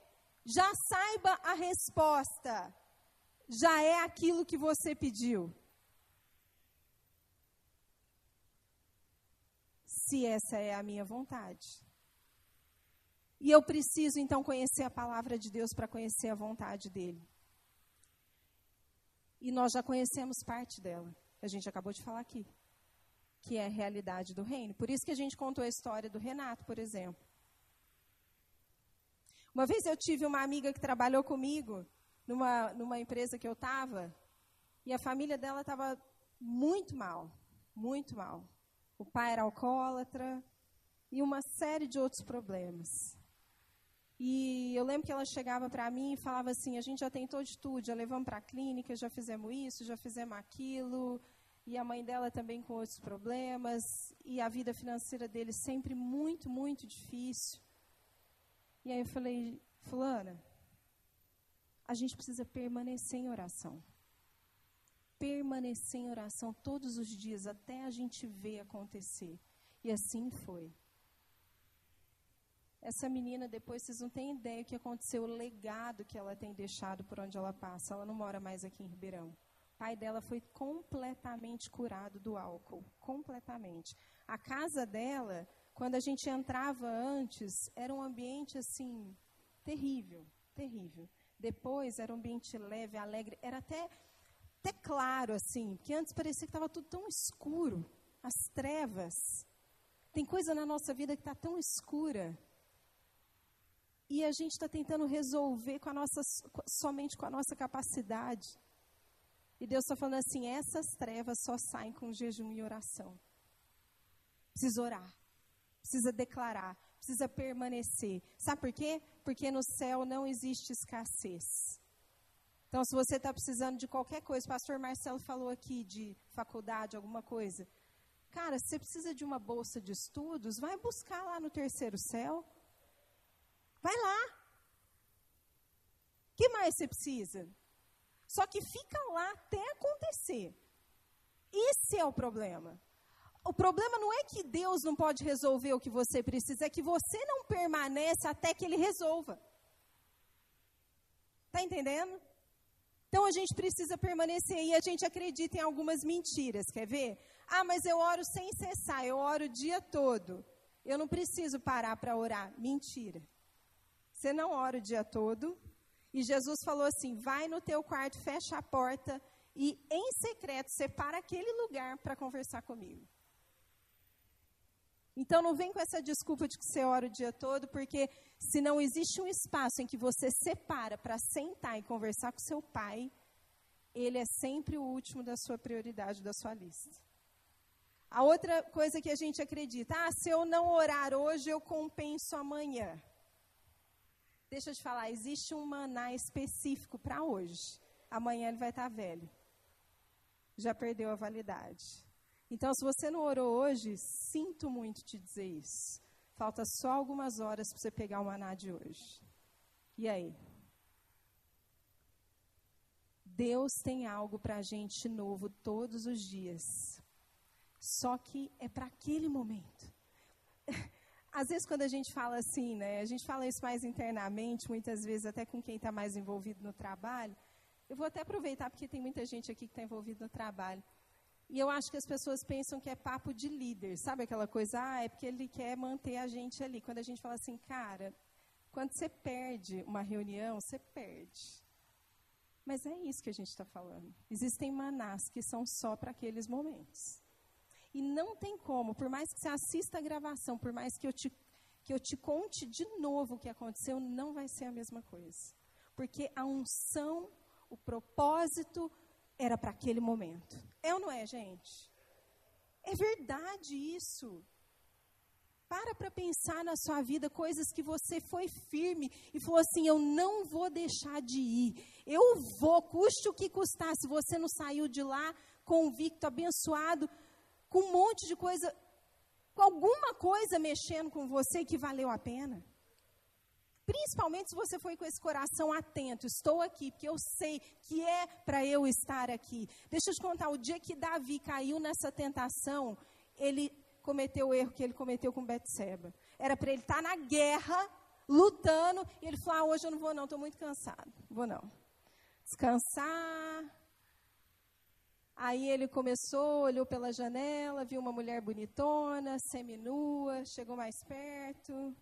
já saiba a resposta. Já é aquilo que você pediu. Se essa é a minha vontade. E eu preciso então conhecer a palavra de Deus para conhecer a vontade dele. E nós já conhecemos parte dela. A gente acabou de falar aqui que é a realidade do reino. Por isso que a gente contou a história do Renato, por exemplo. Uma vez eu tive uma amiga que trabalhou comigo numa, numa empresa que eu estava, e a família dela estava muito mal, muito mal. O pai era alcoólatra e uma série de outros problemas. E eu lembro que ela chegava para mim e falava assim: a gente já tentou de tudo, já levamos para a clínica, já fizemos isso, já fizemos aquilo, e a mãe dela também com outros problemas, e a vida financeira dele sempre muito, muito difícil. E aí eu falei, fulana, a gente precisa permanecer em oração. Permanecer em oração todos os dias, até a gente ver acontecer. E assim foi. Essa menina, depois, vocês não têm ideia o que aconteceu, o legado que ela tem deixado por onde ela passa. Ela não mora mais aqui em Ribeirão pai dela foi completamente curado do álcool, completamente. A casa dela, quando a gente entrava antes, era um ambiente assim terrível, terrível. Depois era um ambiente leve, alegre, era até até claro assim, porque antes parecia que estava tudo tão escuro, as trevas. Tem coisa na nossa vida que está tão escura. E a gente está tentando resolver com a nossa, somente com a nossa capacidade. E Deus está falando assim: essas trevas só saem com jejum e oração. Precisa orar, precisa declarar, precisa permanecer. Sabe por quê? Porque no céu não existe escassez. Então, se você está precisando de qualquer coisa, o pastor Marcelo falou aqui de faculdade, alguma coisa. Cara, se você precisa de uma bolsa de estudos, vai buscar lá no terceiro céu. Vai lá. O que mais você precisa? Só que fica lá até acontecer. Esse é o problema. O problema não é que Deus não pode resolver o que você precisa, é que você não permanece até que Ele resolva. Está entendendo? Então a gente precisa permanecer e a gente acredita em algumas mentiras. Quer ver? Ah, mas eu oro sem cessar, eu oro o dia todo. Eu não preciso parar para orar. Mentira. Você não ora o dia todo, e Jesus falou assim: vai no teu quarto, fecha a porta e em secreto separa aquele lugar para conversar comigo. Então não vem com essa desculpa de que você ora o dia todo, porque se não existe um espaço em que você separa para sentar e conversar com seu pai, ele é sempre o último da sua prioridade, da sua lista. A outra coisa que a gente acredita, ah, se eu não orar hoje, eu compenso amanhã. Deixa eu te falar, existe um maná específico para hoje. Amanhã ele vai estar tá velho. Já perdeu a validade. Então, se você não orou hoje, sinto muito te dizer isso. Falta só algumas horas para você pegar o maná de hoje. E aí? Deus tem algo para a gente novo todos os dias. Só que é para aquele momento. às vezes quando a gente fala assim, né, a gente fala isso mais internamente, muitas vezes até com quem está mais envolvido no trabalho. Eu vou até aproveitar porque tem muita gente aqui que está envolvido no trabalho. E eu acho que as pessoas pensam que é papo de líder, sabe aquela coisa? Ah, é porque ele quer manter a gente ali. Quando a gente fala assim, cara, quando você perde uma reunião, você perde. Mas é isso que a gente está falando. Existem manás que são só para aqueles momentos. E não tem como, por mais que você assista a gravação, por mais que eu te, que eu te conte de novo o que aconteceu, não vai ser a mesma coisa. Porque a unção, o propósito, era para aquele momento. É ou não é, gente? É verdade isso. Para para pensar na sua vida coisas que você foi firme e falou assim: eu não vou deixar de ir. Eu vou, custe o que custar. Se você não saiu de lá convicto, abençoado, com um monte de coisa, com alguma coisa mexendo com você que valeu a pena. Principalmente se você foi com esse coração atento. Estou aqui, porque eu sei que é para eu estar aqui. Deixa eu te contar, o dia que Davi caiu nessa tentação, ele cometeu o erro que ele cometeu com Betseba. Era para ele estar na guerra, lutando, e ele falou: ah, hoje eu não vou não, estou muito cansado. Vou não. Descansar. Aí ele começou, olhou pela janela, viu uma mulher bonitona, seminua, chegou mais perto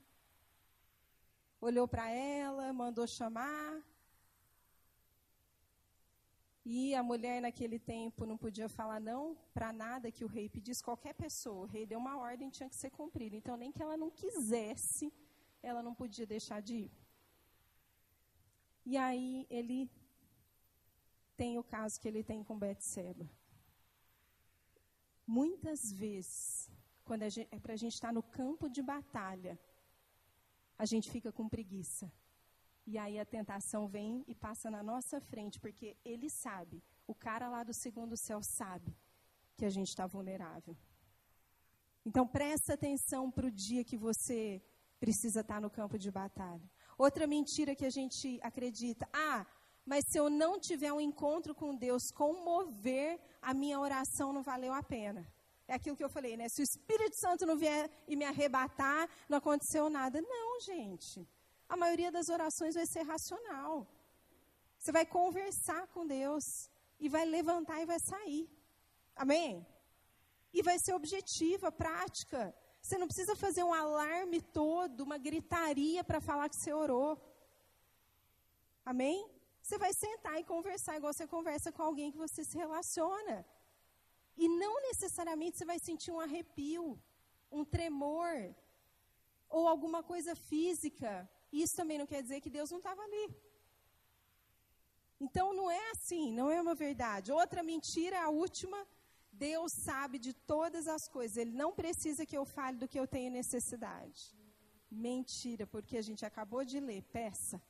olhou para ela, mandou chamar. E a mulher naquele tempo não podia falar não para nada que o rei pedisse, qualquer pessoa. O rei deu uma ordem, tinha que ser cumprida. Então, nem que ela não quisesse, ela não podia deixar de ir. E aí ele tem o caso que ele tem com Betseba. Muitas vezes, quando gente, é para a gente estar no campo de batalha, a gente fica com preguiça. E aí a tentação vem e passa na nossa frente, porque ele sabe, o cara lá do segundo céu sabe que a gente está vulnerável. Então presta atenção para o dia que você precisa estar tá no campo de batalha. Outra mentira que a gente acredita: ah, mas se eu não tiver um encontro com Deus, com mover, a minha oração não valeu a pena. É aquilo que eu falei, né? Se o Espírito Santo não vier e me arrebatar, não aconteceu nada. Não, gente. A maioria das orações vai ser racional. Você vai conversar com Deus e vai levantar e vai sair. Amém? E vai ser objetiva, prática. Você não precisa fazer um alarme todo, uma gritaria para falar que você orou. Amém? Você vai sentar e conversar igual você conversa com alguém que você se relaciona. E não necessariamente você vai sentir um arrepio, um tremor, ou alguma coisa física. Isso também não quer dizer que Deus não estava ali. Então não é assim, não é uma verdade. Outra mentira, a última, Deus sabe de todas as coisas. Ele não precisa que eu fale do que eu tenho necessidade. Mentira, porque a gente acabou de ler, peça.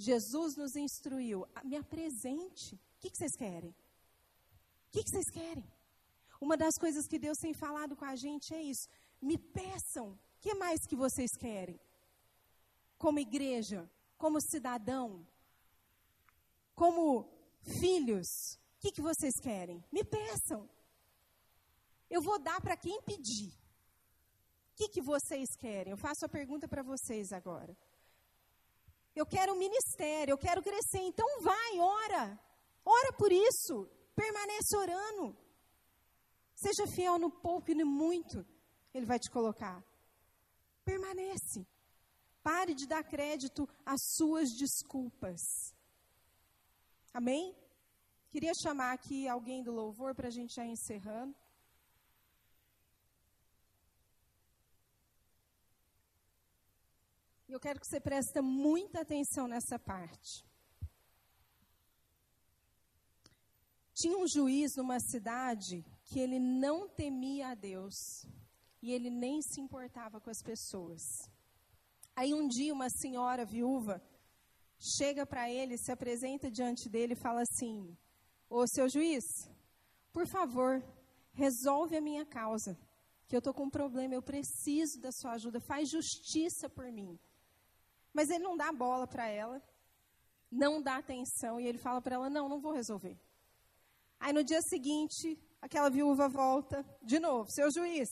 Jesus nos instruiu, me apresente. O que, vocês querem? O que, que vocês querem? Uma das coisas que Deus tem falado com a gente é isso. Me peçam, o que mais que vocês querem? Como igreja, como cidadão, como filhos, o que, que vocês querem? Me peçam. Eu vou dar para quem pedir. O que, que vocês querem? Eu faço a pergunta para vocês agora. Eu quero um ministério, eu quero crescer. Então vai, ora. Ora por isso. Permanece orando. Seja fiel no pouco e no muito, Ele vai te colocar. Permanece. Pare de dar crédito às suas desculpas. Amém? Queria chamar aqui alguém do louvor para a gente já encerrando. Eu quero que você preste muita atenção nessa parte. Tinha um juiz numa cidade que ele não temia a Deus e ele nem se importava com as pessoas. Aí um dia uma senhora viúva chega para ele, se apresenta diante dele e fala assim: Ô seu juiz, por favor, resolve a minha causa, que eu estou com um problema, eu preciso da sua ajuda, faz justiça por mim. Mas ele não dá bola para ela, não dá atenção, e ele fala para ela: Não, não vou resolver. Aí no dia seguinte, aquela viúva volta de novo, seu juiz.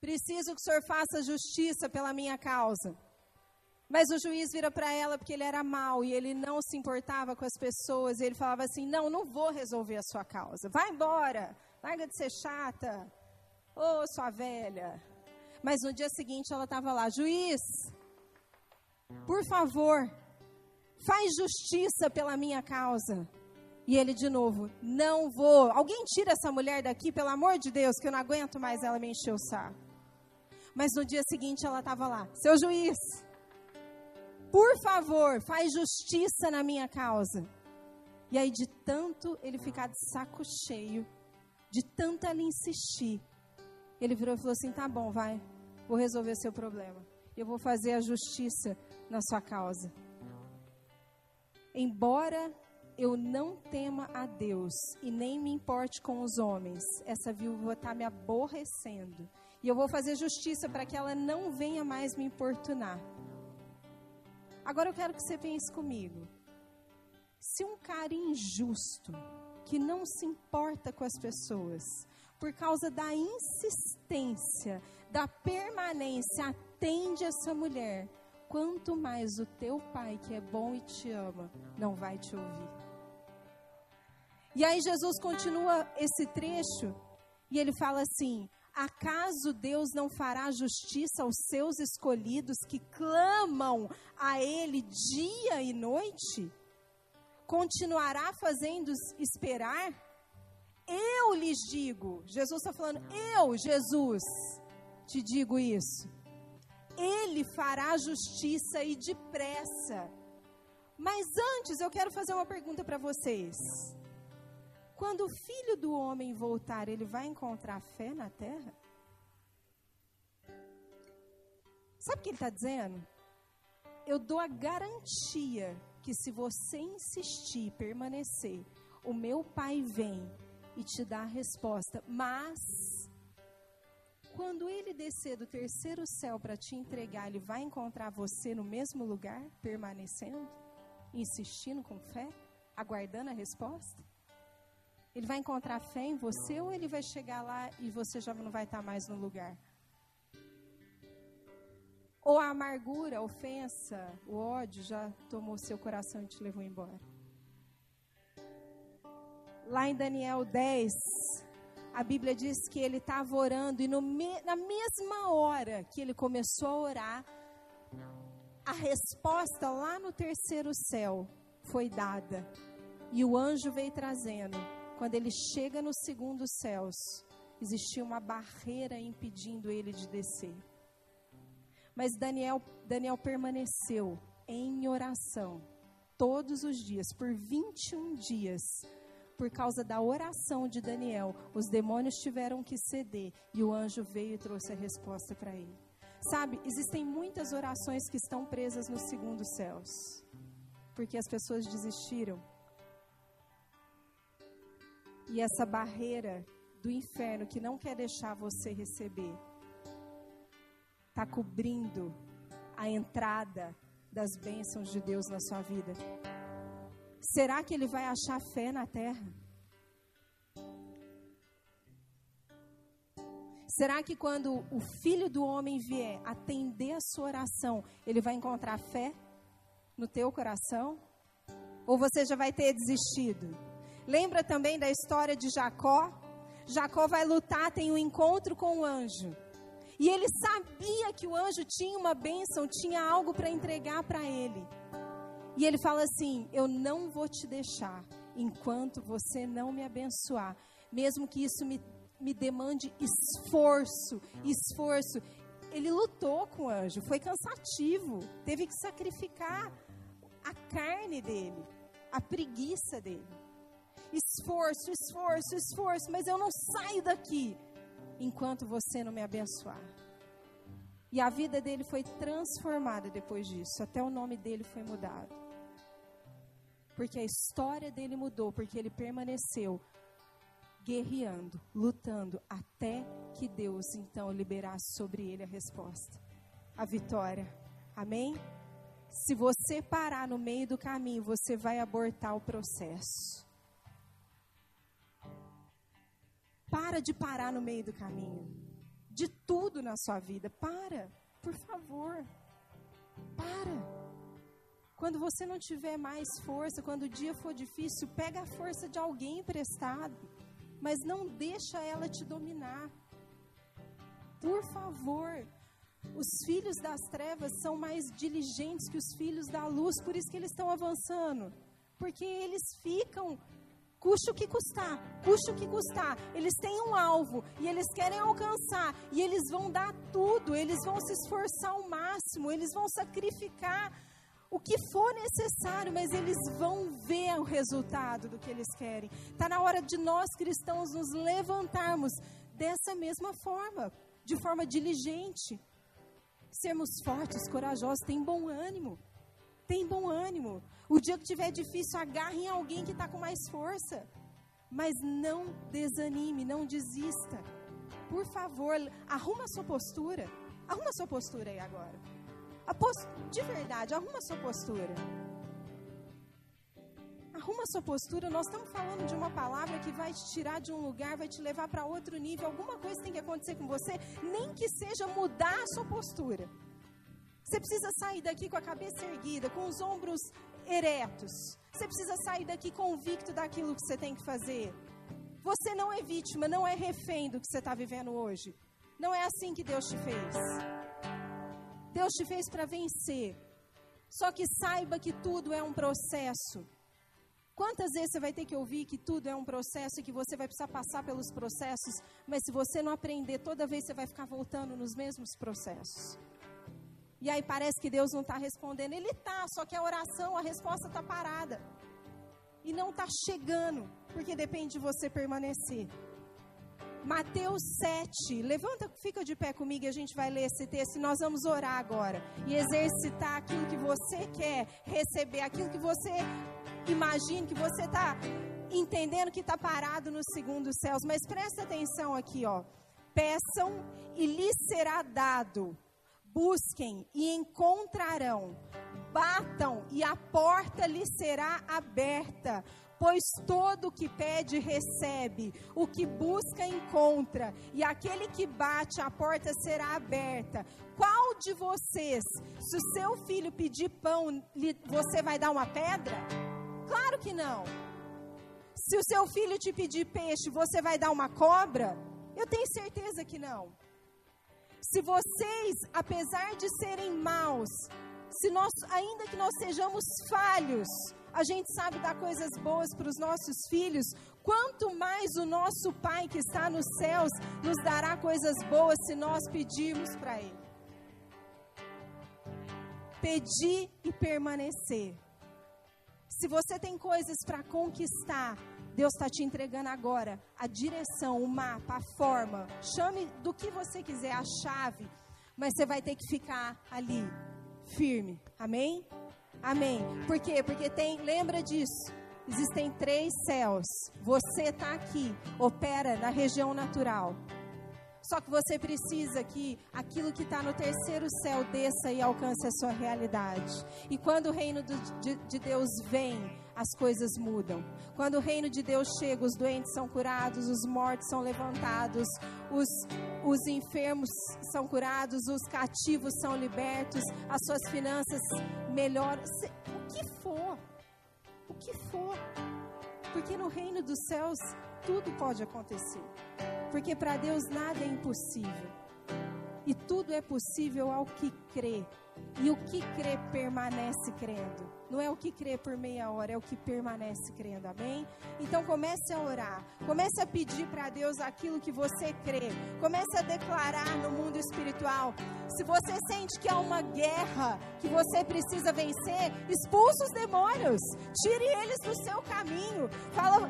Preciso que o senhor faça justiça pela minha causa. Mas o juiz vira para ela porque ele era mau e ele não se importava com as pessoas. E ele falava assim: Não, não vou resolver a sua causa. Vai embora. Larga de ser chata. Ô, oh, sua velha. Mas no dia seguinte ela estava lá: Juiz, por favor, faz justiça pela minha causa. E ele de novo, não vou. Alguém tira essa mulher daqui, pelo amor de Deus, que eu não aguento mais ela me encher o saco. Mas no dia seguinte ela estava lá, seu juiz, por favor, faz justiça na minha causa. E aí, de tanto ele ficar de saco cheio, de tanto ela insistir, Ele virou e falou assim: tá bom, vai, vou resolver seu problema. Eu vou fazer a justiça na sua causa. Embora eu não tema a Deus e nem me importe com os homens, essa viúva está me aborrecendo. E eu vou fazer justiça para que ela não venha mais me importunar. Agora eu quero que você pense comigo. Se um cara injusto, que não se importa com as pessoas, por causa da insistência, da permanência, atende essa mulher, quanto mais o teu pai, que é bom e te ama, não vai te ouvir. E aí Jesus continua esse trecho e ele fala assim: Acaso Deus não fará justiça aos seus escolhidos que clamam a Ele dia e noite? Continuará fazendo esperar? Eu lhes digo, Jesus está falando, eu, Jesus, te digo isso. Ele fará justiça e depressa. Mas antes eu quero fazer uma pergunta para vocês. Quando o filho do homem voltar, ele vai encontrar fé na terra? Sabe o que ele está dizendo? Eu dou a garantia que se você insistir, permanecer, o meu pai vem e te dá a resposta. Mas, quando ele descer do terceiro céu para te entregar, ele vai encontrar você no mesmo lugar, permanecendo, insistindo com fé, aguardando a resposta? Ele vai encontrar fé em você ou ele vai chegar lá e você já não vai estar mais no lugar? Ou a amargura, a ofensa, o ódio já tomou seu coração e te levou embora? Lá em Daniel 10, a Bíblia diz que ele estava orando e me, na mesma hora que ele começou a orar, a resposta lá no terceiro céu foi dada. E o anjo veio trazendo. Quando ele chega nos segundos céus, existia uma barreira impedindo ele de descer. Mas Daniel, Daniel permaneceu em oração todos os dias, por 21 dias, por causa da oração de Daniel, os demônios tiveram que ceder e o anjo veio e trouxe a resposta para ele. Sabe, existem muitas orações que estão presas nos segundos céus, porque as pessoas desistiram. E essa barreira do inferno que não quer deixar você receber, está cobrindo a entrada das bênçãos de Deus na sua vida. Será que ele vai achar fé na terra? Será que quando o filho do homem vier atender a sua oração, ele vai encontrar fé no teu coração? Ou você já vai ter desistido? Lembra também da história de Jacó? Jacó vai lutar, tem um encontro com o anjo. E ele sabia que o anjo tinha uma bênção, tinha algo para entregar para ele. E ele fala assim: Eu não vou te deixar enquanto você não me abençoar, mesmo que isso me, me demande esforço, esforço. Ele lutou com o anjo, foi cansativo, teve que sacrificar a carne dele, a preguiça dele. Esforço, esforço, esforço, mas eu não saio daqui enquanto você não me abençoar. E a vida dele foi transformada depois disso, até o nome dele foi mudado porque a história dele mudou, porque ele permaneceu guerreando, lutando, até que Deus então liberasse sobre ele a resposta, a vitória. Amém? Se você parar no meio do caminho, você vai abortar o processo. Para de parar no meio do caminho. De tudo na sua vida. Para, por favor. Para. Quando você não tiver mais força, quando o dia for difícil, pega a força de alguém emprestado, mas não deixa ela te dominar. Por favor, os filhos das trevas são mais diligentes que os filhos da luz, por isso que eles estão avançando. Porque eles ficam, custa o que custar, custa o que custar. Eles têm um alvo e eles querem alcançar, e eles vão dar tudo, eles vão se esforçar ao máximo, eles vão sacrificar o que for necessário, mas eles vão ver o resultado do que eles querem. Está na hora de nós cristãos nos levantarmos dessa mesma forma, de forma diligente. Sermos fortes, corajosos, tem bom ânimo. Tem bom ânimo. O dia que tiver difícil, agarre em alguém que está com mais força. Mas não desanime, não desista. Por favor, arruma a sua postura. Arruma a sua postura aí agora. Post... De verdade, arruma sua postura. Arruma sua postura. Nós estamos falando de uma palavra que vai te tirar de um lugar, vai te levar para outro nível. Alguma coisa tem que acontecer com você, nem que seja mudar a sua postura. Você precisa sair daqui com a cabeça erguida, com os ombros eretos. Você precisa sair daqui convicto daquilo que você tem que fazer. Você não é vítima, não é refém do que você está vivendo hoje. Não é assim que Deus te fez. Deus te fez para vencer. Só que saiba que tudo é um processo. Quantas vezes você vai ter que ouvir que tudo é um processo e que você vai precisar passar pelos processos, mas se você não aprender, toda vez você vai ficar voltando nos mesmos processos. E aí parece que Deus não está respondendo. Ele está, só que a oração, a resposta está parada. E não está chegando, porque depende de você permanecer. Mateus 7. Levanta, fica de pé comigo e a gente vai ler esse texto e nós vamos orar agora. E exercitar aquilo que você quer receber, aquilo que você imagina, que você está entendendo que está parado nos segundos céus. Mas presta atenção aqui, ó. Peçam e lhes será dado. Busquem e encontrarão. Batam e a porta lhes será aberta Pois todo o que pede recebe, o que busca encontra, e aquele que bate a porta será aberta. Qual de vocês, se o seu filho pedir pão, você vai dar uma pedra? Claro que não. Se o seu filho te pedir peixe, você vai dar uma cobra? Eu tenho certeza que não. Se vocês, apesar de serem maus, se nós, ainda que nós sejamos falhos, a gente sabe dar coisas boas para os nossos filhos, quanto mais o nosso Pai que está nos céus nos dará coisas boas se nós pedirmos para Ele. Pedir e permanecer. Se você tem coisas para conquistar, Deus está te entregando agora a direção, o mapa, a forma. Chame do que você quiser, a chave. Mas você vai ter que ficar ali, firme. Amém? Amém. Por quê? Porque tem, lembra disso. Existem três céus. Você está aqui, opera na região natural. Só que você precisa que aquilo que está no terceiro céu desça e alcance a sua realidade. E quando o reino de, de Deus vem, as coisas mudam. Quando o reino de Deus chega, os doentes são curados, os mortos são levantados, os, os enfermos são curados, os cativos são libertos, as suas finanças melhoram. O que for, o que for. Porque no reino dos céus tudo pode acontecer. Porque para Deus nada é impossível. E tudo é possível ao que crê. E o que crê permanece crendo. Não é o que crê por meia hora, é o que permanece crendo, amém? Então comece a orar, comece a pedir para Deus aquilo que você crê, comece a declarar no mundo espiritual. Se você sente que há uma guerra que você precisa vencer, expulse os demônios, tire eles do seu caminho, fala,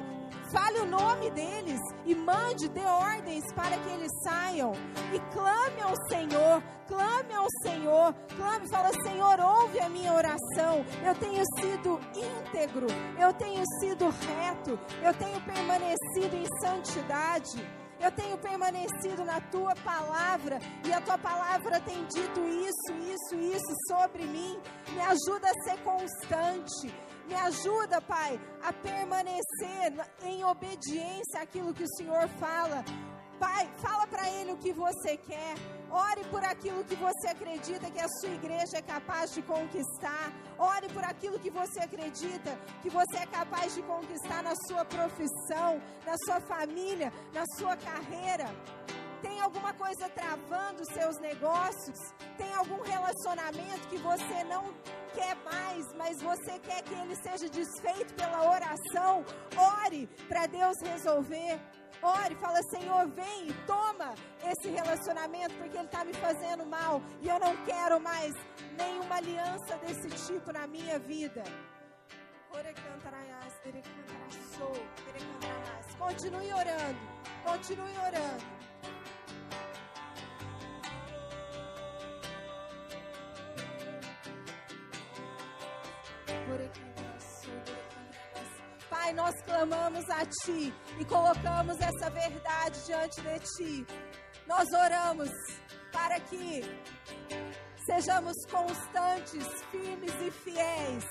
fale o nome deles e mande, dê ordens para que eles saiam e clame ao Senhor, clame ao Senhor, clame, fala, Senhor, ouve a minha oração. Eu tenho sido íntegro, eu tenho sido reto, eu tenho permanecido em santidade. Eu tenho permanecido na tua palavra e a tua palavra tem dito isso, isso, isso sobre mim. Me ajuda a ser constante. Me ajuda, Pai, a permanecer em obediência àquilo que o Senhor fala. Pai, fala para Ele o que você quer. Ore por aquilo que você acredita que a sua igreja é capaz de conquistar. Ore por aquilo que você acredita que você é capaz de conquistar na sua profissão, na sua família, na sua carreira. Tem alguma coisa travando os seus negócios? Tem algum relacionamento que você não quer mais, mas você quer que ele seja desfeito pela oração? Ore para Deus resolver. Ore, fala, Senhor, vem e toma esse relacionamento, porque ele está me fazendo mal e eu não quero mais nenhuma aliança desse tipo na minha vida. Continue orando, continue orando. Pai, nós clamamos a Ti e colocamos essa verdade diante de Ti. Nós oramos para que sejamos constantes, firmes e fiéis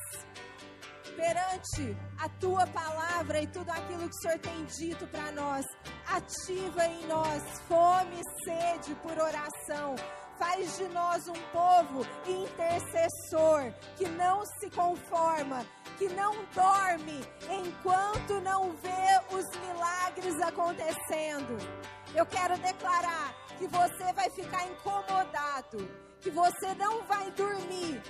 perante a tua palavra e tudo aquilo que o Senhor tem dito para nós. Ativa em nós fome e sede por oração. Faz de nós um povo intercessor que não se conforma, que não dorme enquanto não vê os milagres acontecendo. Eu quero declarar que você vai ficar incomodado, que você não vai dormir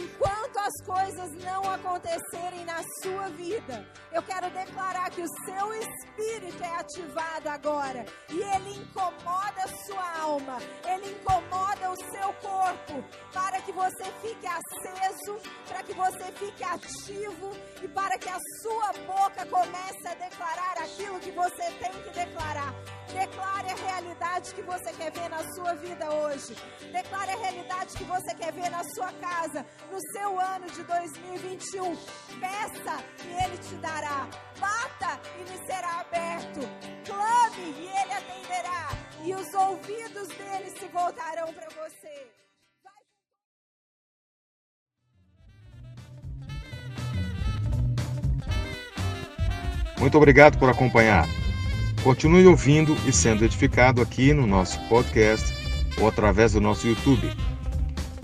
enquanto as coisas não acontecerem na sua vida, eu quero declarar que o seu espírito é ativado agora e ele incomoda a sua alma, ele incomoda o seu corpo para que você fique aceso, para que você fique ativo e para que a sua boca comece a declarar aquilo que você tem que declarar. Declare a realidade que você quer ver na sua vida hoje. Declare a realidade que você quer ver na sua casa, no seu ano de 2021. Peça e Ele te dará. Bata e lhe será aberto. Clame e Ele atenderá. E os ouvidos dele se voltarão para você. Muito obrigado por acompanhar. Continue ouvindo e sendo edificado aqui no nosso podcast ou através do nosso YouTube.